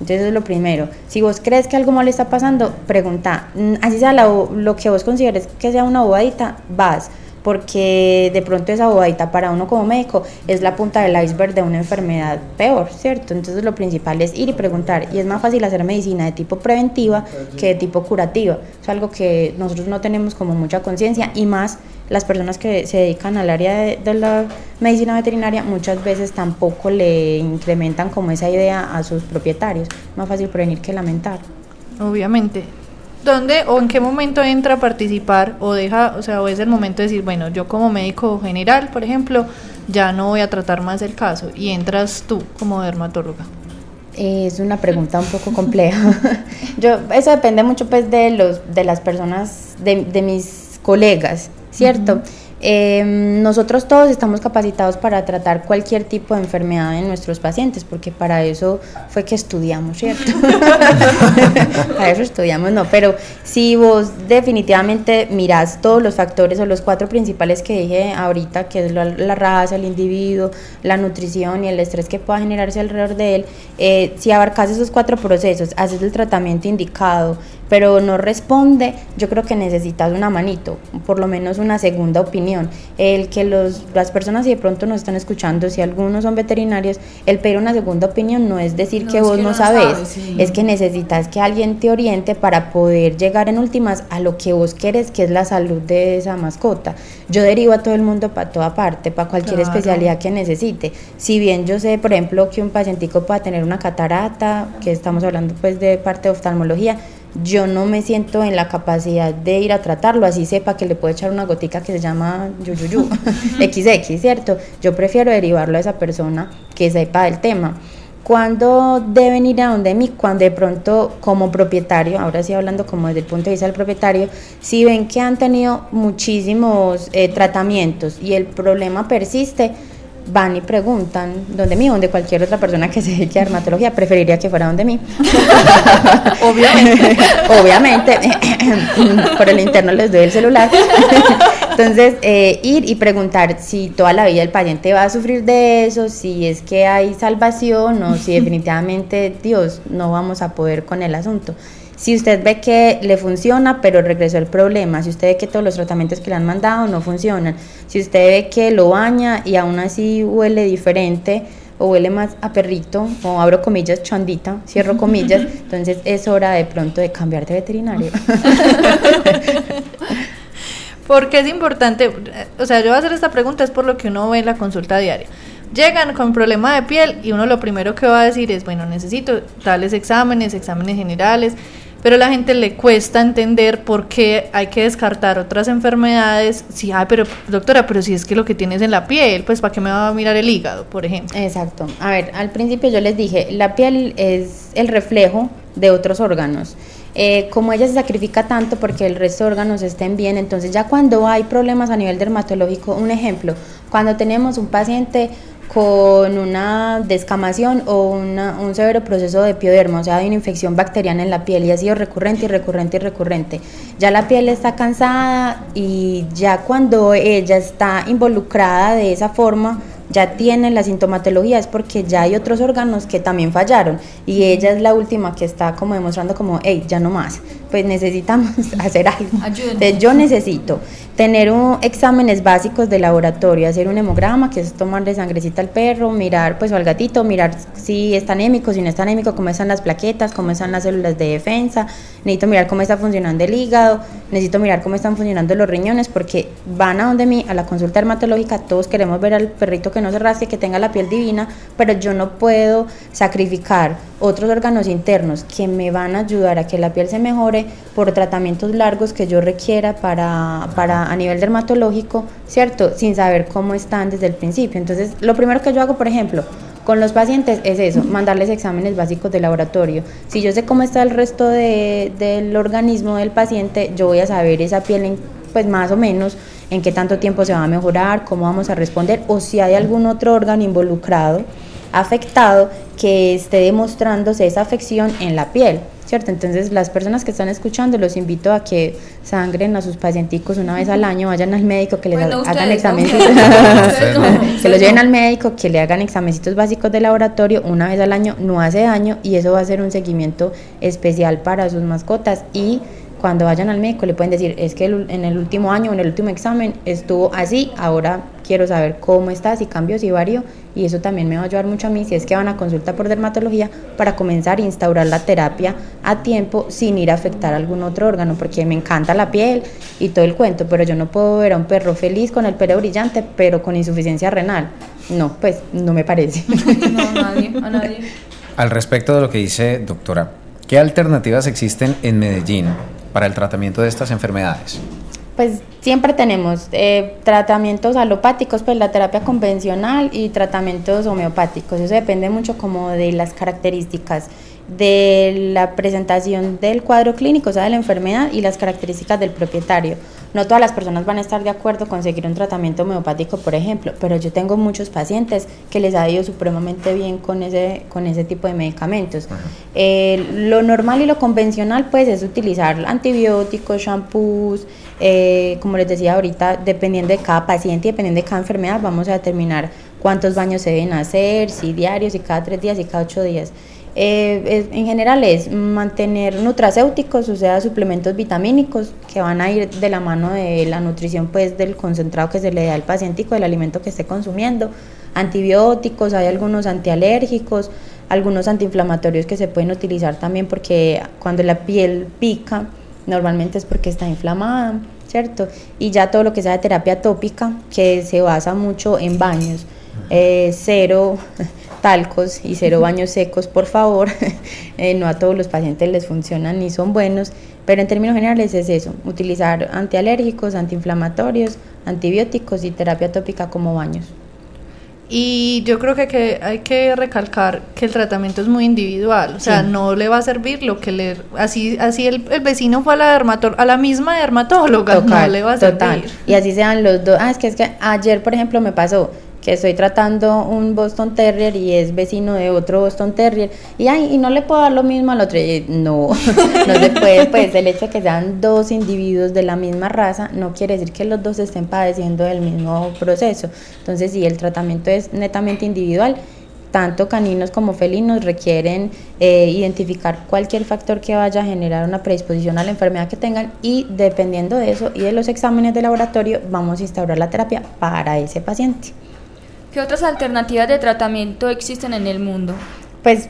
Entonces es lo primero. Si vos crees que algo mal está pasando, pregunta. Mm, así sea lo que vos consideres que sea una bobadita, vas porque de pronto esa bobadita para uno como médico es la punta del iceberg de una enfermedad peor, ¿cierto? Entonces lo principal es ir y preguntar y es más fácil hacer medicina de tipo preventiva que de tipo curativa. Es algo que nosotros no tenemos como mucha conciencia y más las personas que se dedican al área de, de, la medicina veterinaria muchas veces tampoco le incrementan como esa idea a sus propietarios. Más fácil prevenir que lamentar. Obviamente. ¿Dónde o en qué momento entra a participar o deja, o sea, o es el momento de decir, bueno, yo como médico general, por ejemplo, ya no voy a tratar más el caso y entras tú como dermatóloga? Es una pregunta un poco compleja. [laughs] yo, eso depende mucho pues de los de las personas, de, de mis colegas, ¿cierto? Eh, nosotros todos estamos capacitados para tratar cualquier tipo de enfermedad en nuestros pacientes, porque para eso fue que estudiamos, ¿cierto? [laughs] para eso estudiamos, no, pero si vos definitivamente mirás todos los factores o los cuatro principales que dije ahorita, que es la, la raza, el individuo, la nutrición y el estrés que pueda generarse alrededor de él, eh, si abarcas esos cuatro procesos, haces el tratamiento indicado, pero no responde, yo creo que necesitas una manito, por lo menos una segunda opinión. El que los, las personas, si de pronto nos están escuchando, si algunos son veterinarios, el pedir una segunda opinión no es decir que vos no, sabes, es que necesitas que alguien te oriente para poder llegar en últimas a lo que vos querés, que es la salud de esa mascota. Yo derivo a todo el mundo para toda parte, para cualquier especialidad que necesite. Si bien yo sé, por ejemplo, que un pacientico pueda tener una catarata, que estamos hablando pues de parte de oftalmología, yo no me siento en la capacidad de ir a tratarlo, así sepa que le puedo echar una gotica que se llama yuyuyu, [laughs] XX, ¿cierto? Yo prefiero derivarlo a esa persona que sepa del tema. ¿Cuándo deben ir a donde mí? Cuando de pronto como propietario, ahora sí hablando como desde el punto de vista del propietario, si ven que han tenido muchísimos eh, tratamientos y el problema persiste, van y preguntan donde mí, donde cualquier otra persona que se dedique a dermatología, preferiría que fuera donde mí. [laughs] Obviamente. [laughs] Obviamente. [clears throat] Por el interno les doy el celular. [laughs] Entonces, eh, ir y preguntar si toda la vida el paciente va a sufrir de eso, si es que hay salvación o si definitivamente, Dios, no vamos a poder con el asunto. Si usted ve que le funciona, pero regresó el problema, si usted ve que todos los tratamientos que le han mandado no funcionan, si usted ve que lo baña y aún así huele diferente o huele más a perrito, o abro comillas, chondita, cierro [laughs] comillas, entonces es hora de pronto de cambiar de veterinario. [laughs] Porque es importante, o sea, yo voy a hacer esta pregunta es por lo que uno ve en la consulta diaria. Llegan con problema de piel y uno lo primero que va a decir es, bueno, necesito tales exámenes, exámenes generales, pero a la gente le cuesta entender por qué hay que descartar otras enfermedades. Sí, ay, pero doctora, pero si es que lo que tienes en la piel, pues ¿para qué me va a mirar el hígado, por ejemplo? Exacto. A ver, al principio yo les dije, la piel es el reflejo de otros órganos. Eh, como ella se sacrifica tanto porque el resto de órganos estén bien, entonces ya cuando hay problemas a nivel dermatológico, un ejemplo, cuando tenemos un paciente con una descamación o una, un severo proceso de pioderma, o sea, hay una infección bacteriana en la piel y ha sido recurrente y recurrente y recurrente. Ya la piel está cansada y ya cuando ella está involucrada de esa forma, ya tiene la sintomatología es porque ya hay otros órganos que también fallaron y ella es la última que está como demostrando como, hey, ya no más, pues necesitamos [laughs] hacer algo. Entonces yo necesito tener un, exámenes básicos de laboratorio, hacer un hemograma, que es tomarle sangrecita al perro, mirar pues o al gatito, mirar si está anémico, si no está anémico, cómo están las plaquetas, cómo están las células de defensa, necesito mirar cómo está funcionando el hígado, necesito mirar cómo están funcionando los riñones, porque van a donde mí, a la consulta dermatológica, todos queremos ver al perrito que no se rasque, que tenga la piel divina, pero yo no puedo sacrificar otros órganos internos que me van a ayudar a que la piel se mejore por tratamientos largos que yo requiera para, para a nivel dermatológico, ¿cierto? Sin saber cómo están desde el principio. Entonces, lo primero que yo hago, por ejemplo, con los pacientes es eso, mandarles exámenes básicos de laboratorio. Si yo sé cómo está el resto de, del organismo del paciente, yo voy a saber esa piel, en, pues más o menos, en qué tanto tiempo se va a mejorar, cómo vamos a responder, o si hay algún otro órgano involucrado, afectado, que esté demostrándose esa afección en la piel. ¿cierto? Entonces, las personas que están escuchando, los invito a que sangren a sus pacienticos una vez al año, vayan al médico, que les hagan exámenes, [laughs] que los lleven al médico, que le hagan examencitos básicos de laboratorio una vez al año, no hace daño y eso va a ser un seguimiento especial para sus mascotas y cuando vayan al médico le pueden decir, es que en el último año, en el último examen estuvo así, ahora quiero saber cómo está, si cambió, si varió, y eso también me va a ayudar mucho a mí si es que van a consulta por dermatología para comenzar a instaurar la terapia a tiempo sin ir a afectar algún otro órgano, porque me encanta la piel y todo el cuento, pero yo no puedo ver a un perro feliz con el pelo brillante, pero con insuficiencia renal. No, pues no me parece. [laughs] No, a nadie, a nadie. Al respecto de lo que dice doctora, ¿qué alternativas existen en Medellín para el tratamiento de estas enfermedades? Pues siempre tenemos eh, tratamientos alopáticos, pues la terapia convencional y tratamientos homeopáticos. Eso depende mucho como de las características de la presentación del cuadro clínico, o sea, de la enfermedad y las características del propietario. No todas las personas van a estar de acuerdo con seguir un tratamiento homeopático, por ejemplo, pero yo tengo muchos pacientes que les ha ido supremamente bien con ese, con ese tipo de medicamentos. Eh, lo normal y lo convencional pues es utilizar antibióticos, shampoos, eh, como les decía ahorita, dependiendo de cada paciente y dependiendo de cada enfermedad, vamos a determinar cuántos baños se deben hacer, si diarios, si cada tres días, y cada ocho días. Eh, en general es mantener nutracéuticos, o sea, suplementos vitamínicos que van a ir de la mano de la nutrición, pues del concentrado que se le da al paciente, del alimento que esté consumiendo, antibióticos, hay algunos antialérgicos, algunos antiinflamatorios que se pueden utilizar también porque cuando la piel pica, normalmente es porque está inflamada, ¿cierto? Y ya todo lo que sea de terapia tópica, que se basa mucho en baños, eh, cero talcos y cero baños secos, por favor. [laughs] Eh, no a todos los pacientes les funcionan ni son buenos, pero en términos generales es eso, utilizar antialérgicos, antiinflamatorios, antibióticos y terapia tópica como baños. Y yo creo que, hay que recalcar que el tratamiento es muy individual, o sea, no le va a servir lo que le... Así así el, vecino fue a la, a la misma dermatóloga, [laughs] no le va a servir. Y así sean los dos. Ah, es que, es que ayer, por ejemplo, me pasó, que estoy tratando un Boston Terrier y es vecino de otro Boston Terrier y, ay, y no le puedo dar lo mismo al otro. Y, no, [laughs] no se puede, pues el hecho de que sean dos individuos de la misma raza no quiere decir que los dos estén padeciendo del mismo proceso. Entonces, si el tratamiento es netamente individual, tanto caninos como felinos requieren eh, identificar cualquier factor que vaya a generar una predisposición a la enfermedad que tengan y dependiendo de eso y de los exámenes de laboratorio vamos a instaurar la terapia para ese paciente. ¿Qué otras alternativas de tratamiento existen en el mundo? Pues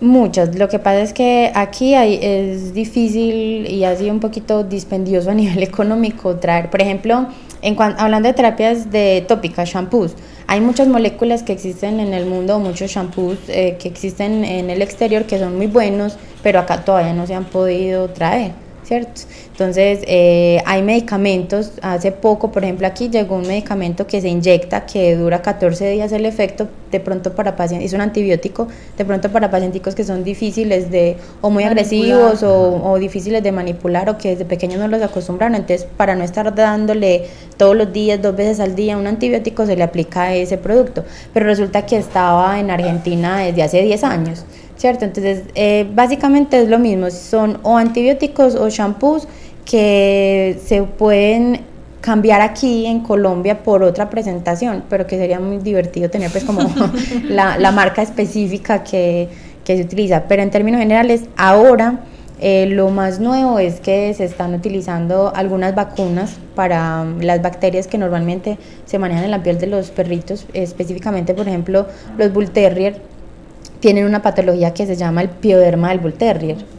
muchas. Lo que pasa es que aquí hay, es difícil y ha sido un poquito dispendioso a [laughs] nivel económico traer, por ejemplo, en hablando de terapias de tópicas, shampoos, hay muchas moléculas que existen en el mundo, muchos shampoos eh, que existen en el exterior que son muy buenos, pero acá todavía no se han podido traer. ¿Cierto? Entonces, eh, hay medicamentos, hace poco, por ejemplo, aquí llegó un medicamento que se inyecta, que dura 14 días el efecto, de pronto para pacientes, es un antibiótico, de pronto para pacientes que son difíciles de, o muy agresivos, o, difíciles de manipular, o que desde pequeños no los acostumbraron, entonces, para no estar dándole todos los días, dos veces al día un antibiótico, se le aplica ese producto, pero resulta que estaba en Argentina desde hace 10 años. ¿Cierto? Entonces, eh, básicamente es lo mismo, son o antibióticos o shampoos que se pueden cambiar aquí en Colombia por otra presentación, pero que sería muy divertido tener pues como [laughs] la, marca específica que, se utiliza. Pero en términos generales, ahora eh, lo más nuevo es que se están utilizando algunas vacunas para um, las bacterias que normalmente se manejan en la piel de los perritos, específicamente por ejemplo los Bull Terrier tienen una patología que se llama el pioderma del Bull.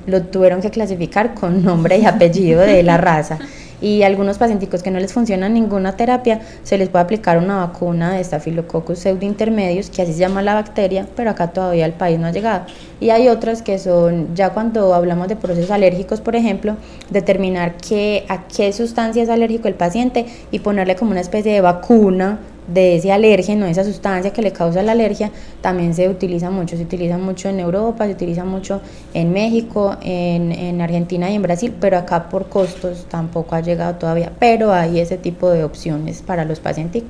Lo tuvieron que clasificar con nombre y apellido de la raza. Y algunos pacientes que no les funciona ninguna terapia, se les puede aplicar una vacuna de Staphylococcus pseudointermedius, que así se llama la bacteria, pero acá todavía el país no ha llegado. Y hay otras que son, ya cuando hablamos de procesos alérgicos, por ejemplo, determinar qué, a qué sustancia es alérgico el paciente y ponerle como una especie de vacuna de ese alérgeno, esa sustancia que le causa la alergia, también se utiliza mucho. Se utiliza mucho en Europa, se utiliza mucho en México, en, en Argentina y en Brasil, pero acá por costos tampoco ha llegado todavía. Pero hay ese tipo de opciones para los pacientes.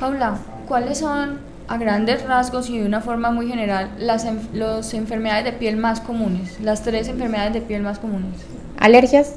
Paula, ¿cuáles son a grandes rasgos y de una forma muy general las enfermedades de piel más comunes? Las tres enfermedades de piel más comunes. Alergias,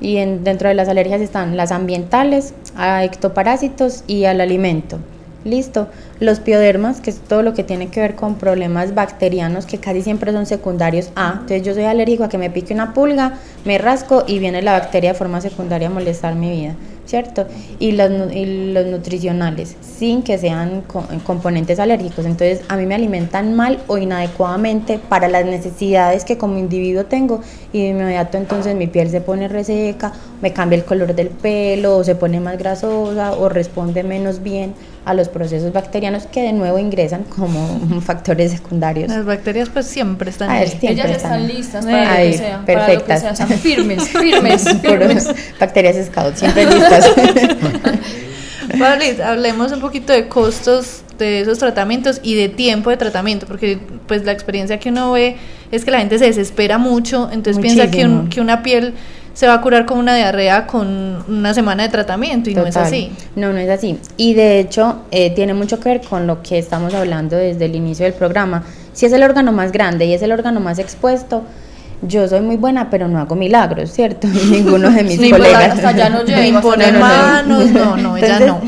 y dentro de las alergias están las ambientales, a ectoparásitos y al alimento. Listo. Los piodermas, que es todo lo que tiene que ver con problemas bacterianos que casi siempre son secundarios a. Entonces yo soy alérgico a que me pique una pulga, me rasco y viene la bacteria de forma secundaria a molestar mi vida. ¿cierto? Y los, los nutricionales, sin que sean componentes alérgicos. Entonces, a mí me alimentan mal o inadecuadamente para las necesidades que como individuo tengo y de inmediato entonces mi piel se pone reseca, me cambia el color del pelo, o se pone más grasosa o responde menos bien a los procesos bacterianos que de nuevo ingresan como [laughs] factores secundarios. Las bacterias pues siempre están ahí. Ellas están listas para, lo que sea, perfectas. Para lo que sea, firmes, [laughs] firmes, firmes. bacterias scout, siempre listas. [laughs] Vale, hablemos un poquito de costos de esos tratamientos y de tiempo de tratamiento, porque pues la experiencia que uno ve es que la gente se desespera mucho, entonces piensa que, que una piel se va a curar con una diarrea con una semana de tratamiento y no es así. No, no es así. Y de hecho eh, tiene mucho que ver con lo que estamos hablando desde el inicio del programa. Si es el órgano más grande y es el órgano más expuesto, yo soy muy buena, pero no hago milagros, ¿cierto? [laughs] Ninguno de mis [laughs] colegas. Hasta ya no [laughs] manos, no, no, ella no.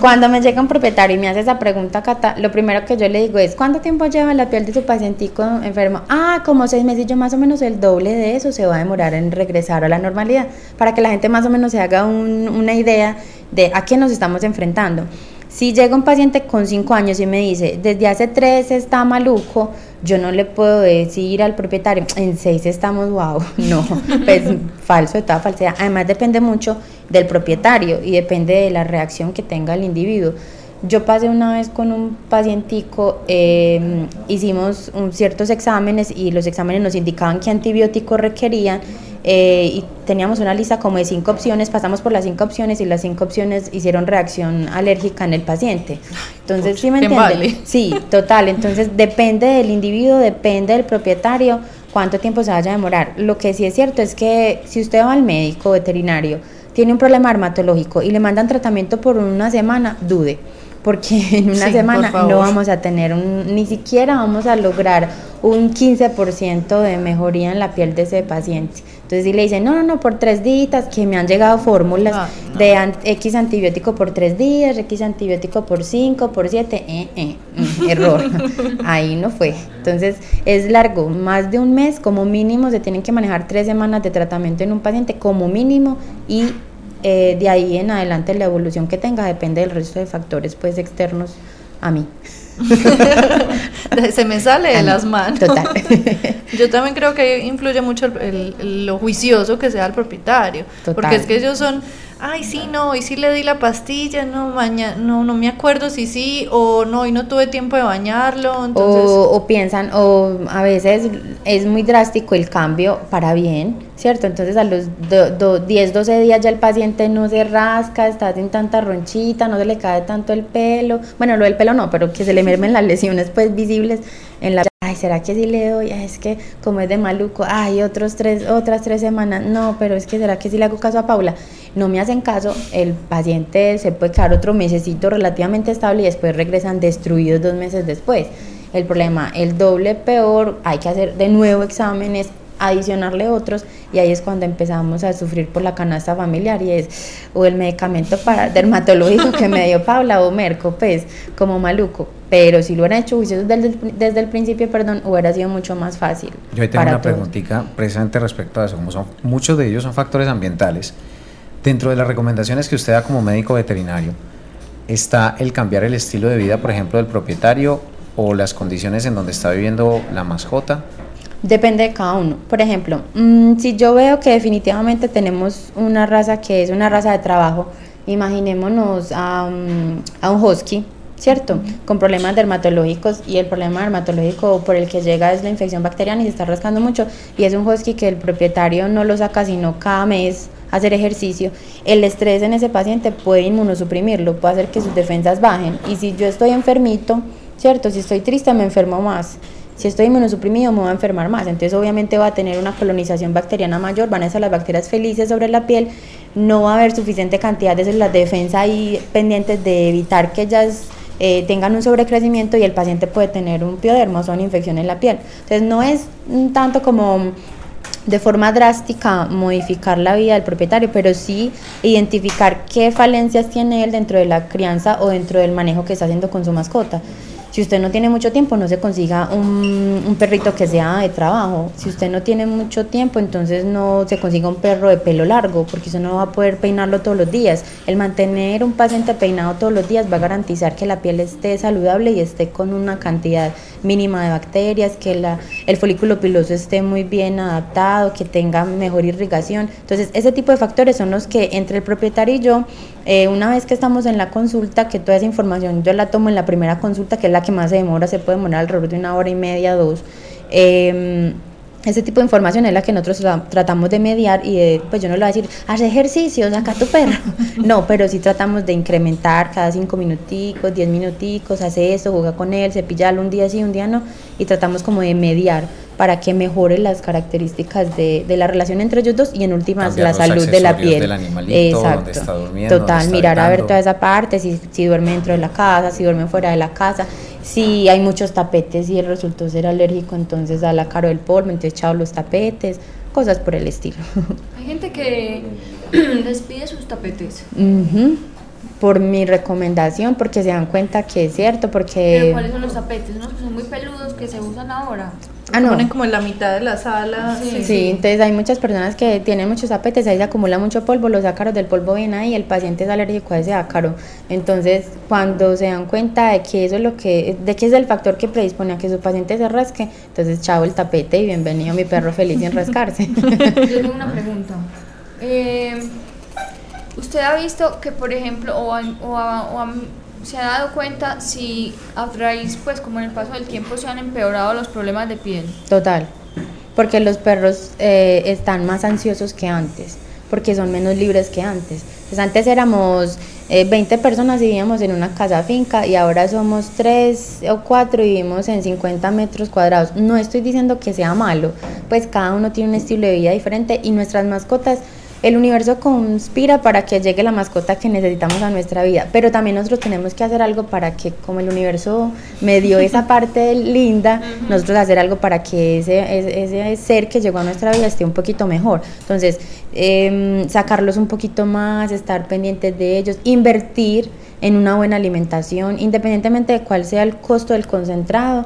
Cuando me llega un propietario y me hace esa pregunta, Cata, lo primero que yo le digo es, ¿cuánto tiempo lleva la piel de su pacientico enfermo? Ah, como seis meses, yo más o menos el doble de eso se va a demorar en regresar a la normalidad, para que la gente más o menos se haga una idea de a qué nos estamos enfrentando. Si llega un paciente con cinco años y me dice, desde hace tres está maluco, yo no le puedo decir al propietario, en seis estamos wow, [laughs] no, pues falso, toda falsedad. Además depende mucho del propietario y depende de la reacción que tenga el individuo. Yo pasé una vez con un pacientico, em, hicimos ciertos exámenes y los exámenes nos indicaban qué antibióticos requerían eh, y teníamos una lista como de cinco opciones, pasamos por las cinco opciones y las cinco opciones hicieron reacción alérgica en el paciente. Entonces, ¿sí me entiende? Sí, total. Entonces, depende del individuo, depende del propietario, cuánto tiempo se vaya a demorar. Lo que sí es cierto es que si usted va al médico veterinario, tiene un problema dermatológico y le mandan tratamiento por una semana, dude porque [laughs] en una semana no vamos a tener un, ni siquiera vamos a lograr un 15% de mejoría en la piel de ese paciente. Entonces si le dicen, no, no, no, por tres días, que me han llegado fórmulas ah, de X antibiótico por tres días, X antibiótico por cinco, por siete, eh, eh, mm, error. [laughs] Ahí no fue. Entonces es largo, más de un mes como mínimo se tienen que manejar tres semanas de tratamiento en un paciente como mínimo y eh, de ahí en adelante la evolución que tenga depende del resto de factores pues externos a mí. [laughs] Se me sale de las manos. Total. [laughs] Yo también creo que influye mucho el, lo juicioso que sea el propietario. Porque es que ellos son ay, sí, no, y sí le di la pastilla, no, mañana, no, no me acuerdo si sí, o no, y no tuve tiempo de bañarlo. Entonces... O, piensan, o a veces es muy drástico el cambio para bien, ¿cierto? Entonces a los 10, 12 días ya el paciente no se rasca, está sin tanta ronchita, no se le cae tanto el pelo, bueno, lo del pelo no, pero que se le [laughs] mermen las lesiones pues visibles en la ¿será que sí le doy? es que como es de maluco, ay, otros tres, otras tres semanas, no, pero es que ¿será que sí le hago caso a Paula? No me hacen caso, el paciente se puede quedar otro mesecito relativamente estable y después regresan destruidos dos meses después. El problema, el doble peor, hay que hacer de nuevo exámenes, adicionarle otros y ahí es cuando empezamos a sufrir por la canasta familiar y es o el medicamento para [laughs] dermatológico que me dio Paula o Merco, pues como maluco. Pero si lo hubieran hecho desde, desde, el principio, perdón, hubiera sido mucho más fácil. Yo tengo una preguntita precisamente respecto a eso, como son muchos de ellos son factores ambientales. Dentro de las recomendaciones que usted da como médico veterinario, está el cambiar el estilo de vida, por ejemplo, del propietario o las condiciones en donde está viviendo la mascota? Depende de cada uno. Por ejemplo, mm, si yo veo que definitivamente tenemos una raza que es una raza de trabajo, imaginémonos a, un- a un husky, ¿cierto? Con problemas dermatológicos y el problema dermatológico por el que llega es la infección bacteriana y se está rascando mucho y es un husky que el propietario no lo saca sino cada mes hacer ejercicio, el estrés en ese paciente puede inmunosuprimirlo, puede hacer que sus defensas bajen y si yo estoy enfermito, ¿cierto? Si estoy triste me enfermo más. Si estoy inmunosuprimido me voy a enfermar más, entonces obviamente va a tener una colonización bacteriana mayor, van a estar las bacterias felices sobre la piel, no va a haber suficiente cantidad de células de defensa ahí pendientes de evitar que ellas eh, tengan un sobrecrecimiento y el paciente puede tener un pioderma, o una infección en la piel. Entonces no es tanto como de forma drástica modificar la vida del propietario, pero sí identificar qué falencias tiene él dentro de la crianza o dentro del manejo que está haciendo con su mascota. Si usted no tiene mucho tiempo, no se consiga un, un perrito que sea de trabajo. Si usted no tiene mucho tiempo, entonces no se consiga un perro de pelo largo, porque usted no va a poder peinarlo todos los días. El mantener un paciente peinado todos los días va a garantizar que la piel esté saludable y esté con una cantidad mínima de bacterias, que la, el folículo piloso esté muy bien adaptado, que tenga mejor irrigación. Entonces, ese tipo de factores son los que entre el propietario y yo, eh, una vez que estamos en la consulta, que toda esa información yo la tomo en la primera consulta, que es la que más se demora, se puede demorar alrededor de una hora y media, dos. Eh, ese tipo de información es la que nosotros tra- tratamos de mediar y de, pues yo no le voy a decir, haz ejercicio, saca tu perro. [laughs] No, pero sí tratamos de incrementar cada cinco minuticos, diez minuticos, hace esto, juega con él, cepillarlo un día sí, un día no, y tratamos como de mediar para que mejore las características de, de la relación entre ellos dos y en últimas Cambiar la salud de la piel. del animalito, dónde está durmiendo, Total, está mirar a ver toda esa parte, si, si duerme dentro de la casa, si duerme fuera de la casa, si hay muchos tapetes y él resultó ser alérgico, entonces a la caro del polvo, entonces echado los tapetes, cosas por el estilo. [laughs] Hay gente que [clears throat] despide sus tapetes. Ujú. Por mi recomendación, porque se dan cuenta que es cierto, Pero porque... ¿cuáles son los tapetes? Unos que son muy peludos que se usan ahora. Ah, no. Ponen como en la mitad de la sala. Sí. Sí, entonces hay muchas personas que tienen muchos tapetes, ahí se acumula mucho polvo, los ácaros del polvo vienen ahí, el paciente es alérgico a ese ácaro. Entonces, cuando se dan cuenta de que eso es lo que, de que es el factor que predispone a que su paciente se rasque, entonces chao el tapete y bienvenido mi perro feliz sin rascarse. [laughs] Yo tengo una [laughs] pregunta. Eh, ¿Usted ha visto que, por ejemplo, o, o ha- o han- se ha dado cuenta si a raíz, pues como en el paso del tiempo, se han empeorado los problemas de piel? Total, porque los perros eh, están más ansiosos que antes, porque son menos libres que antes. Pues antes éramos eh, 20 personas y vivíamos en una casa finca y ahora somos 3 o 4 y vivimos en 50 metros cuadrados. No estoy diciendo que sea malo, pues cada uno tiene un estilo de vida diferente y nuestras mascotas el universo conspira para que llegue la mascota que necesitamos a nuestra vida, pero también nosotros tenemos que hacer algo para que, como el universo me dio esa [laughs] parte linda, nosotros hacer algo para que ese, ese, ese ser que llegó a nuestra vida esté un poquito mejor. Entonces, em, sacarlos un poquito más, estar pendientes de ellos, invertir en una buena alimentación, independientemente de cuál sea el costo del concentrado,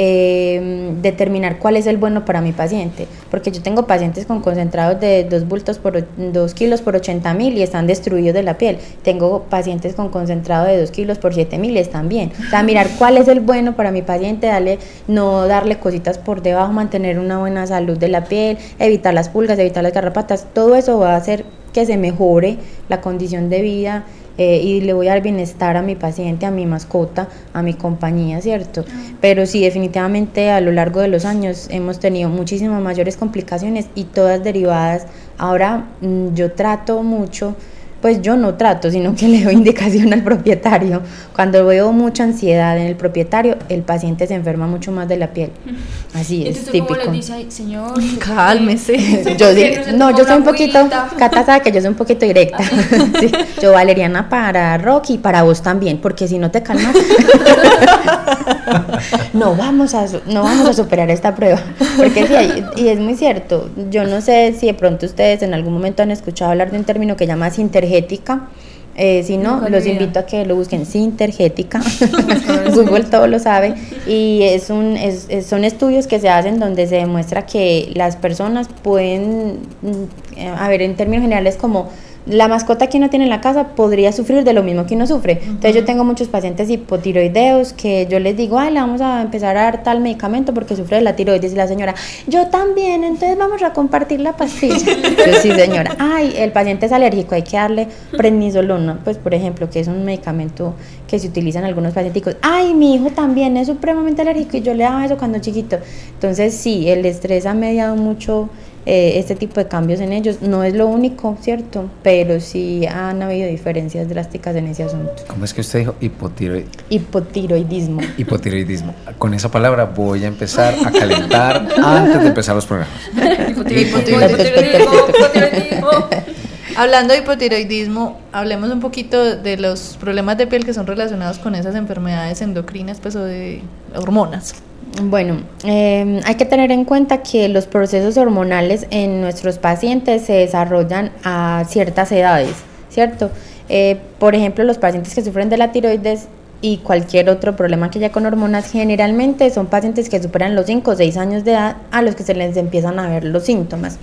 eh, determinar cuál es el bueno para mi paciente, porque yo tengo pacientes con concentrados de 2 bultos por 2 kilos por 80 mil y están destruidos de la piel. Tengo pacientes con concentrado de 2 kilos por 7 mil y están bien. O sea, mirar cuál es el bueno para mi paciente, darle, no darle cositas por debajo, mantener una buena salud de la piel, evitar las pulgas, evitar las garrapatas, todo eso va a hacer que se mejore la condición de vida eh, y le voy a dar bienestar a mi paciente, a mi mascota, a mi compañía, ¿cierto? Pero sí, definitivamente a lo largo de los años hemos tenido muchísimas mayores complicaciones y todas derivadas. Ahora mm, yo trato mucho, pues yo no trato, sino que [laughs] le doy indicación al propietario. Cuando veo mucha ansiedad en el propietario, el paciente se enferma mucho más de la piel. [laughs] Así es, Entonces, ¿cómo típico. les dice, "Ay, señor? [laughs] Cálmese. Yo sí- ¿Por qué no, yo soy un poquito? Cata sabe que yo soy un poquito directa. Sí, Yo, Valeriana, para Rocky y para vos también, porque si no te calmas, no vamos a, no vamos a superar esta prueba. Porque sí, hay- y es muy cierto. Yo no sé si de pronto ustedes en algún momento han escuchado hablar de un término que llama sintergética. Eh, si no, los invito a que lo busquen sintergética. [laughs] [laughs] Google todo lo sabe. Y es un, es- es- son estudios que se hacen donde se demuestra que las personas pueden, mm, eh, a ver, en términos generales, como la mascota que uno tiene en la casa podría sufrir de lo mismo que uno sufre. Entonces yo tengo muchos pacientes hipotiroideos que yo les digo, ay, le vamos a empezar a dar tal medicamento porque sufre de la tiroides y la señora, yo también, entonces vamos a compartir la pastilla. [laughs] yo sí, señora, ay, el paciente es alérgico, hay que darle prednisolona, pues por ejemplo, que es un medicamento que se utiliza en algunos pacientes. Ay, mi hijo también es supremamente alérgico y yo le daba eso cuando chiquito. Entonces sí, el estrés ha mediado mucho eh, este tipo de cambios en ellos. No es lo único, ¿cierto? Pero sí han habido diferencias drásticas en ese asunto. ¿Cómo es que usted dijo Hipotiroidismo. Hipotiroidismo. Con esa palabra voy a empezar a calentar antes de empezar los programas. Hablando de hipotiroidismo, hablemos un poquito de los problemas de piel que son relacionados con esas enfermedades endocrinas, pues o de hormonas. Bueno, em, hay que tener en cuenta que los procesos hormonales en nuestros pacientes se desarrollan a ciertas edades, ¿cierto? Eh, por ejemplo, los pacientes que sufren de la tiroides y cualquier otro problema que haya con hormonas, generalmente son pacientes que superan los 5 o 6 años de edad a los que se les empiezan a ver los síntomas.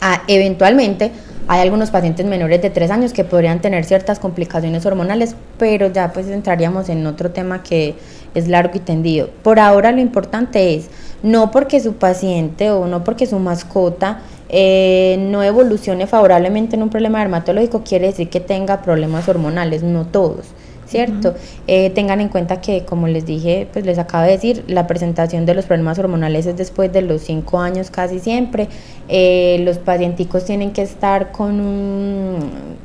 Ah, eventualmente, hay algunos pacientes menores de 3 años que podrían tener ciertas complicaciones hormonales, pero ya pues entraríamos en otro tema que es largo y tendido. Por ahora lo importante es, no porque su paciente o no porque su mascota eh, no evolucione favorablemente en un problema dermatológico, quiere decir que tenga problemas hormonales, no todos. ¿cierto? Eh, tengan en cuenta que, como les dije, pues les acabo de decir, la presentación de los problemas hormonales es después de los 5 años casi siempre. Eh, los pacienticos tienen que estar con un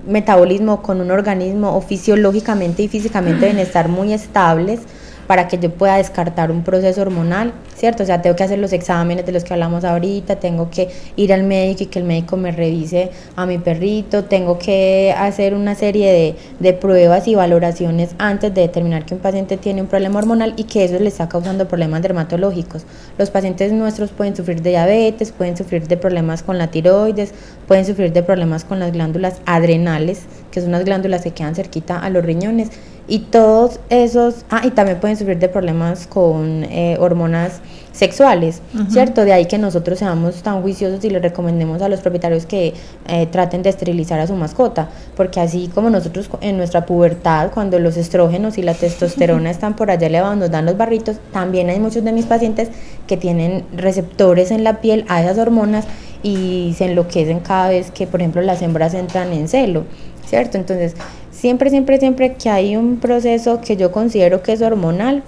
metabolismo, con un organismo o fisiológicamente y físicamente deben estar muy estables para que yo pueda descartar un proceso hormonal, ¿cierto? O sea, tengo que hacer los exámenes de los que hablamos ahorita, tengo que ir al médico y que el médico me revise a mi perrito, tengo que hacer una serie de, de pruebas y valoraciones antes de determinar que un paciente tiene un problema hormonal y que eso le está causando problemas dermatológicos. Los pacientes nuestros pueden sufrir de diabetes, pueden sufrir de problemas con la tiroides, pueden sufrir de problemas con las glándulas adrenales, que son unas glándulas que quedan cerquita a los riñones y todos esos, ah, y también pueden sufrir de problemas con eh, hormonas sexuales, ¿cierto? De ahí que nosotros seamos tan juiciosos y le recomendemos a los propietarios que eh, traten de esterilizar a su mascota, porque así como nosotros en nuestra pubertad, cuando los estrógenos y la testosterona [laughs] están por allá elevados, nos dan los barritos, también hay muchos de mis pacientes que tienen receptores en la piel a esas hormonas y se enloquecen cada vez que, por ejemplo, las hembras entran en celo, ¿cierto? Entonces, siempre, siempre, siempre que hay un proceso que yo considero que es hormonal,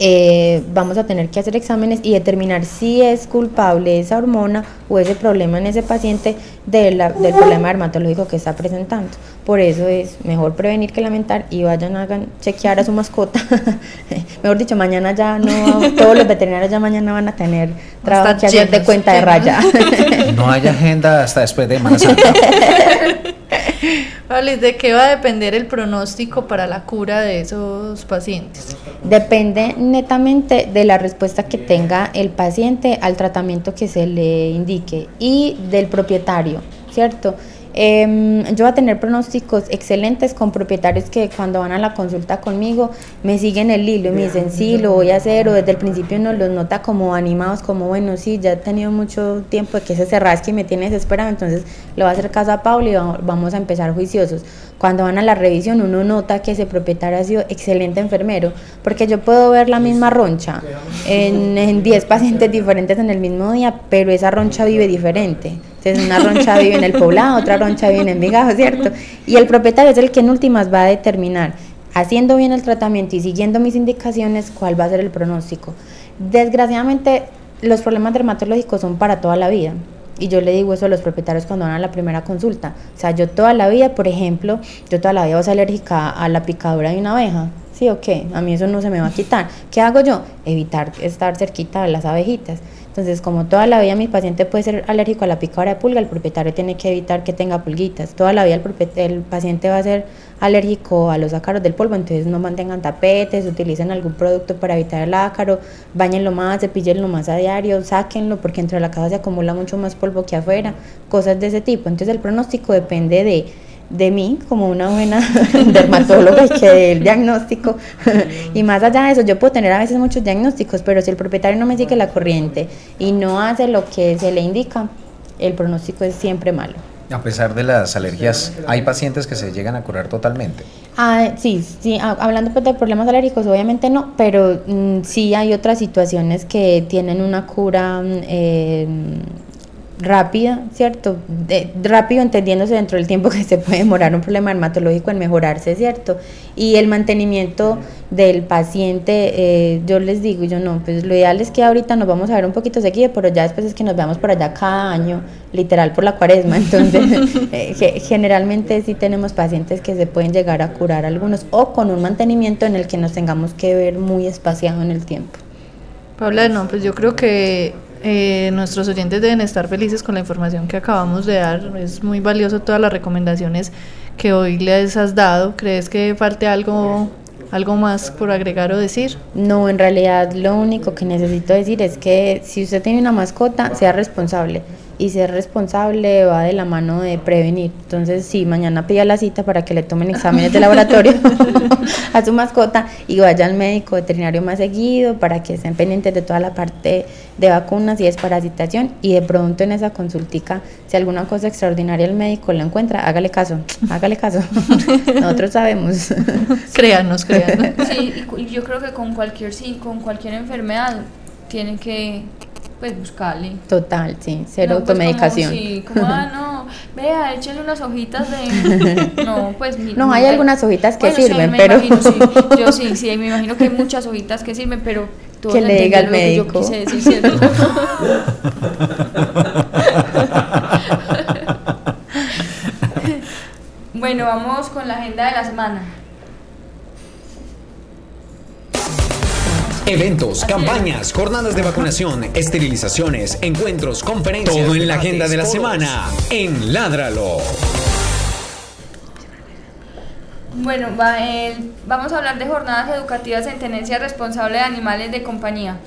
eh, vamos a tener que hacer exámenes y determinar si es culpable esa hormona o ese problema en ese paciente del problema dermatológico que está presentando. Por eso es mejor prevenir que lamentar y vayan a chequear a su mascota. [laughs] mejor dicho, mañana ya no, [laughs] todos los veterinarios ya mañana van a tener trabajo que hacer de cuenta de raya. [laughs] no hay agenda hasta después de Semana ¿de qué va a depender el pronóstico para la cura de esos pacientes? Depende netamente de la respuesta que tenga el paciente al tratamiento que se le indique y del propietario, ¿cierto? Em, yo voy a tener pronósticos excelentes con propietarios que cuando van a la consulta conmigo me siguen el hilo y me dicen sí, lo voy a hacer o desde el principio uno los nota como animados, como bueno, sí, ya he tenido mucho tiempo de que se rasque y me tiene desesperado, entonces le voy a hacer caso a Paula y vamos a empezar juiciosos. Cuando van a la revisión uno nota que ese propietario ha sido excelente enfermero, porque yo puedo ver la misma roncha en 10 pacientes diferentes en el mismo día, pero esa roncha vive diferente. Entonces una roncha vive en el poblado, otra roncha vive en Envigado, ¿cierto? Y el propietario es el que en últimas va a determinar, haciendo bien el tratamiento y siguiendo mis indicaciones, cuál va a ser el pronóstico. Desgraciadamente, los problemas dermatológicos son para toda la vida. Y yo le digo eso a los propietarios cuando van a la primera consulta. O sea, yo toda la vida, por ejemplo, yo toda la vida voy a ser alérgica a la picadura de una abeja. ¿Sí o qué? A mí eso no se me va a quitar. ¿Qué hago yo? Evitar estar cerquita de las abejitas. Entonces, como toda la vida mi paciente puede ser alérgico a la picadura de pulga, el propietario tiene que evitar que tenga pulguitas. Toda la vida el, paciente va a ser alérgico a los ácaros del polvo, entonces no mantengan tapetes, utilicen algún producto para evitar el ácaro, bañenlo más, cepillenlo más a diario, sáquenlo porque dentro de la casa se acumula mucho más polvo que afuera, cosas de ese tipo. Entonces el pronóstico depende de de mí como una buena [laughs] dermatóloga y que del diagnóstico. [laughs] y más allá de eso, yo puedo tener a veces muchos diagnósticos, pero si el propietario no me sigue la corriente y no hace lo que se le indica, el pronóstico es siempre malo. A pesar de las alergias, ¿hay pacientes que se llegan a curar totalmente? Ah, sí, sí, ah, hablando pues de problemas alérgicos, obviamente no, pero mm, sí hay otras situaciones que tienen una cura mm, eh, rápida, ¿cierto? De, rápido entendiéndose dentro del tiempo [laughs] que se puede demorar un problema dermatológico en mejorarse, ¿cierto? Y el mantenimiento del paciente, eh, yo les digo, yo no, pues lo ideal es que ahorita nos vamos a ver un poquito seguido, pero ya después es que nos veamos por allá cada año, literal por la cuaresma, [laughs] entonces eh, generalmente sí tenemos pacientes que se pueden llegar a curar algunos o con un mantenimiento en el que nos tengamos que ver muy espaciado en el tiempo. Paula, no, pues yo creo que eh, nuestros oyentes deben estar felices con la información que acabamos de dar. Es muy valioso todas las recomendaciones que hoy les has dado. ¿Crees que falte algo, algo más por agregar o decir? No, en realidad lo único que necesito decir es que si usted tiene una mascota, sea responsable y ser responsable va de la mano de prevenir. Entonces, sí, mañana pida la cita para que le tomen exámenes de laboratorio [laughs] [laughs] a su mascota y vaya al médico veterinario más seguido para que estén pendientes de toda la parte de vacunas y desparasitación y de pronto en esa consultica, si alguna cosa extraordinaria el médico la encuentra, hágale caso, hágale caso. [laughs] Nosotros sabemos. créanos, créanos. Sí, y yo creo que con cualquier sí, con cualquier enfermedad tienen que pues buscarle. Total, sí, cero no, pues automedicación. Como, sí, como, ah, no, [laughs] vea, échenle unas hojitas de... [laughs] No, pues... no, hay algunas hojitas que sirven, pero... Imagino, sí, [laughs] yo sí, sí, me imagino que hay muchas hojitas que sirven, pero... que le diga al médico. Que yo quise decir, ¿cierto? bueno, vamos con la agenda de la semana. Eventos, campañas, jornadas de vacunación, [laughs] esterilizaciones, encuentros, conferencias. Todo en la agenda de la semana en Ládralo. Bueno, va, vamos a hablar de jornadas educativas en tenencia responsable de animales de compañía.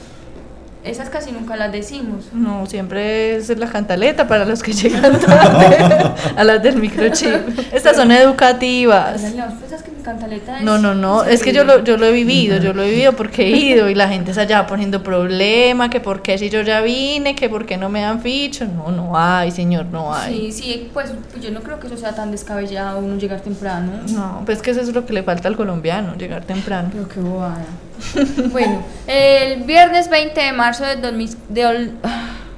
Esas casi nunca las decimos. No, siempre es la cantaleta para los que llegan tarde [laughs] a las del microchip. Estas son educativas. No, no, no, es que yo lo, yo lo he vivido, yo lo he vivido porque he ido y la gente está allá poniendo problema, que por qué si yo ya vine, que por qué no me dan ficho. No, no hay, señor, no hay. Sí, sí, pues yo no creo que eso sea tan descabellado uno llegar temprano. No, pues que eso es lo que le falta al colombiano, llegar temprano. Pero qué bobada. [laughs] bueno, el viernes 20 de marzo del 2000... De,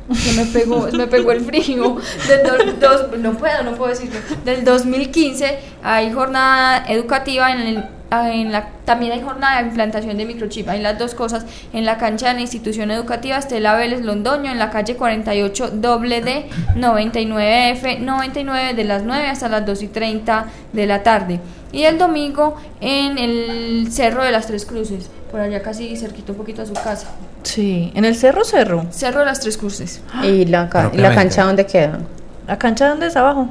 [sighs] me pegó, me pegó el frío. Del no puedo, no puedo decirlo. Del 2015 hay jornada educativa en el en la, también hay jornada de implantación de microchip, hay las dos cosas, en la cancha de la institución educativa Estela Vélez Londoño, en la calle 48 doble D 99F 99 de las 9 hasta las 2 y 30 de la tarde. Y el domingo en el Cerro de las Tres Cruces, por allá casi cerquito un poquito a su casa. Sí, en el Cerro Cerro. Cerro de las Tres Cruces. ¿Y la, la cancha dónde queda? ¿La cancha dónde es abajo?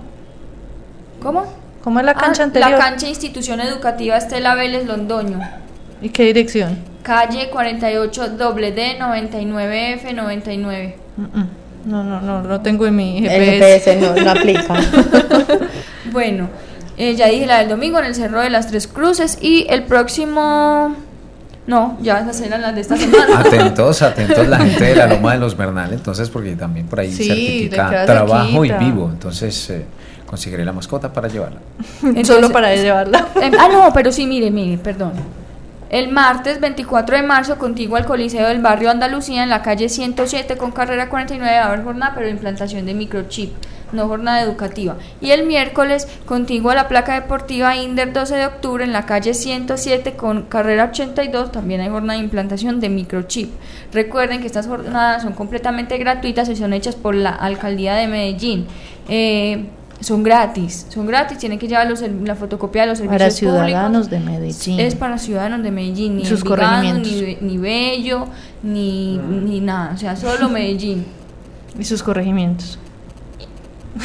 ¿Cómo? ¿Cómo es la cancha ah, anterior? La cancha Institución Educativa Estela Vélez Londoño. ¿Y qué dirección? Calle 48 D 99F 99. No, no, no, no tengo en mi GPS. El GPS no, no aplica. [laughs] bueno, eh, ya dije la del domingo en el Cerro de las Tres Cruces y el próximo... No, ya esas eran las de esta semana. [laughs] Atentos, atentos la gente de la Loma de los Bernal, entonces porque también por ahí Sí, certifica trabajo y vivo, entonces eh, conseguiré la mascota para llevarla. Solo para llevarla. Em, ah, no, pero sí, mire, mire, perdón. El martes 24 de marzo, contigo al Coliseo del Barrio Andalucía, en la calle 107 con carrera 49, va a haber jornada, pero implantación de microchip, no jornada educativa. Y el miércoles, contigo a la placa deportiva Inder 12 de octubre, en la calle 107 con carrera 82, también hay jornada de implantación de microchip. Recuerden que estas jornadas son completamente gratuitas y son hechas por la Alcaldía de Medellín. Eh, son gratis, son gratis, tienen que llevar los, la fotocopia de los servicios Para ciudadanos públicos. de Medellín. Es para ciudadanos de Medellín, ni sus ni, Be- ni Bello, ni, ni nada, o sea, solo [laughs] Medellín. Y sus corregimientos.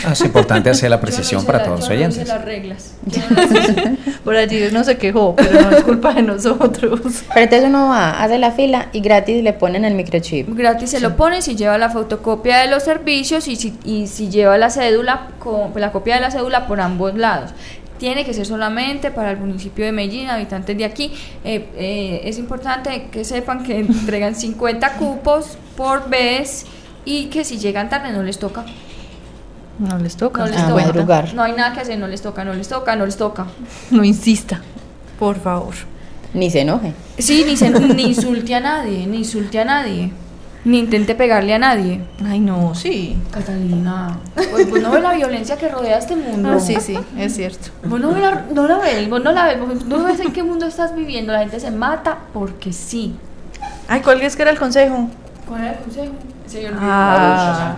Ah, es importante hacer la [laughs] no precisión hice para la- todos los no oyentes. las reglas. [laughs] No. Por allí no se quejó, pero no es culpa de nosotros. Pero entonces uno va, hace la fila y gratis le ponen el microchip. Gratis se lo pone si lleva la fotocopia de los servicios y si, y si lleva la cédula, con, la copia de la cédula por ambos lados. Tiene que ser solamente para el municipio de Medellín, habitantes de aquí. Eh, eh, es importante que sepan que entregan 50 cupos por vez y que si llegan tarde no les toca. No les toca. No les Ah, toca. madrugar. No hay nada que hacer, no les toca, no les toca, no les toca. [laughs] No insista, por favor. Ni se enoje. Sí, ni, se, ni insulte a nadie, ni insulte a nadie. Ni intente pegarle a nadie. Ay, no, sí. Catalina, pues vos no ves la violencia que rodea este mundo. Ah, sí, sí, es cierto. Vos no, ves la, no la ves, vos no la ves, vos no ves en qué mundo estás viviendo. La gente se mata porque sí. Ay, ¿cuál es que era el consejo? ¿Cuál era el consejo? Se olvidó. Ah,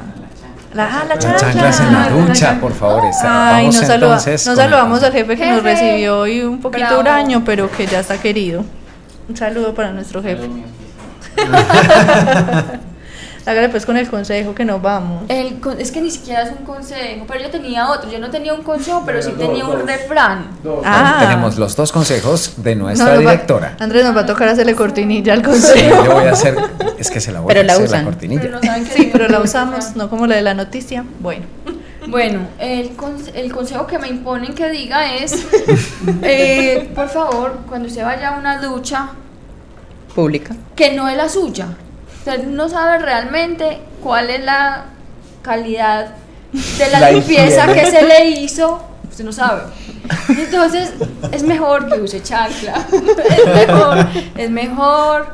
ah, la chancla. chanclas en la ducha, por favor. está- Ay, Vamos nos, saluda- entonces nos con el saludamos al jefe que nos Jefe. recibió hoy un poquito Bravo. huraño, pero que ya está querido. Un saludo para nuestro jefe. [laughs] Hágale pues con el consejo que nos vamos. El es que ni siquiera es un consejo, pero yo tenía otro. Yo no tenía un consejo, pero sí tenía un refrán. Ah. Tenemos los dos consejos de No, nuestra va- directora. Andrés nos va a tocar hacerle cortinilla al Sí, consejo. yo voy a hacer, es que se la voy Pero a la hacer usan. la cortinilla. Pero no Sí, pero la usamos, no como la de la noticia. Bueno. [laughs] Bueno, el, conse- el consejo que me imponen que diga es, [laughs] eh, por favor, cuando usted vaya a una ducha, Pública. que no es la suya. Usted no sabe realmente cuál es la calidad de la, La limpieza higiene. que se le hizo. Usted no sabe. Entonces, es mejor que use chancla. [laughs] Es mejor, es mejor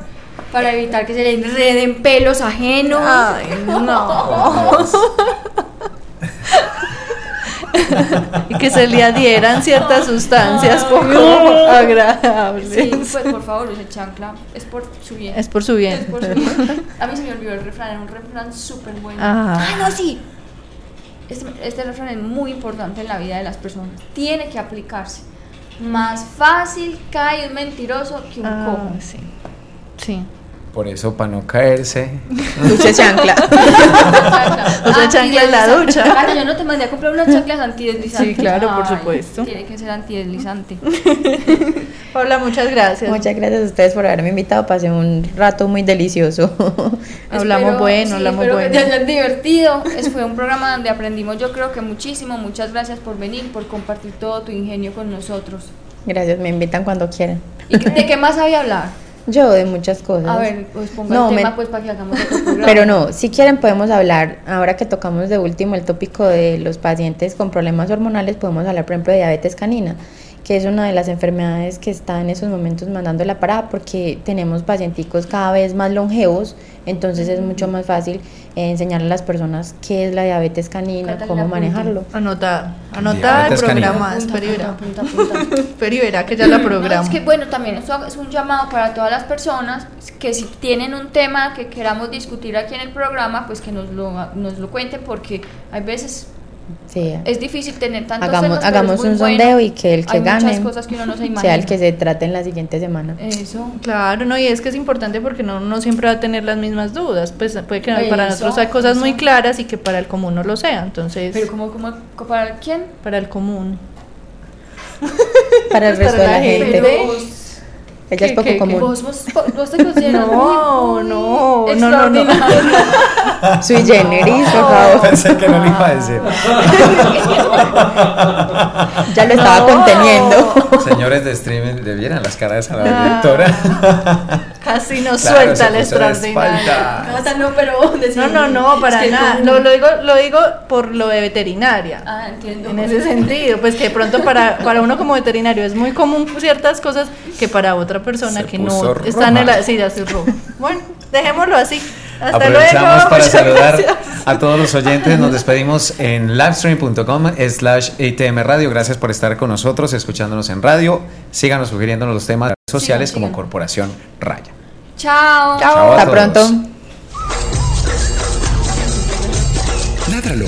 para evitar que se le enreden pelos ajenos. Ay, no. [laughs] [laughs] y que se le adhieran ciertas sustancias poco agradables. Sí, pues por favor, use chancla. Es por su bien. Es por su bien. Es por su bien. [laughs] A mí se me olvidó el refrán, era un refrán súper bueno. Ah. Ah, no, sí. Este, este refrán es muy importante en la vida de las personas. Tiene que aplicarse. Más fácil cae un mentiroso que un Ah, cojo. sí. Sí. Por eso, para no caerse, Use chancla. [laughs] Usa chancla en la ducha. Claro, yo no te mandé a comprar unas chanclas antideslizantes. Sí, claro, por Ay, supuesto. Tiene que ser antideslizante. [laughs] Paula, muchas gracias. Muchas gracias a ustedes por haberme invitado. Pasé un rato muy delicioso. [laughs] Hablamos Espero- bueno, sí, hablamos espero bueno. que te hayan divertido. Es, fue un programa donde aprendimos yo creo que muchísimo. Muchas gracias por venir, por compartir todo tu ingenio con nosotros. Gracias, me invitan cuando quieran. ¿Y de qué más había hablar? Yo de muchas cosas. A ver, pues ponga No, el me- tema pues para que hagamos otro programa. Pero no, si quieren podemos hablar, ahora que tocamos de último el tópico de los pacientes con problemas hormonales, podemos hablar por ejemplo de diabetes canina, que es una de las enfermedades que está en esos momentos mandando la parada porque tenemos pacienticos cada vez más longevos, entonces es mucho más fácil eh, enseñarle a las personas qué es la diabetes canina, Catalina, cómo manejarlo. Anotada. Anotada el programa. Y verá [laughs] que ya la No, programa. es que bueno, también esto es un llamado para todas las personas que si tienen un tema que queramos discutir aquí en el programa, pues que nos lo, nos lo cuenten porque hay veces Sí. es difícil tener tantos Hagamos, pero hagamos un bueno. sondeo y que el que Hay gane cosas que uno no se imagina. [laughs] sea el que se trate en la siguiente semana. Eso. Claro, no, y es que es importante porque no, no siempre va a tener las mismas dudas. Pues puede que para nosotros hay cosas muy claras y que para el común no lo sea. Entonces, Pero como, como para quién? para el común. Para el Para resto de la la gente. gente. Ella es ¿Qué, poco qué, qué? común. vos, vos, vos te consideras No, muy, muy no, no, no, no. extraordinario. Sui generis, por favor. [laughs] pensé que no le iba a decir. [laughs] Ya lo estaba conteniendo. Señores de streaming, le vieran las caras a la directora. [laughs] Casi nos Claro, suelta se el extraordinario. no, pero [laughs] No, no, no, para Es que nada. no. Lo, lo digo, lo digo por lo de veterinaria. Ah, entiendo. En ese sentido, pues que de pronto para, para uno como veterinario es muy común ciertas cosas que para otra persona Se que puso no está en el... Sí, ya estoy rojo. Bueno, dejémoslo así. Hasta Aprovechamos luego. para muchas saludar gracias. a todos los oyentes. Nos [laughs] despedimos en livestream.com slash ITM Radio. Gracias por estar con nosotros, escuchándonos en radio. Síganos sugiriéndonos los temas sociales como. Corporación Raya. Chao. Chao Hasta pronto. Ládralo,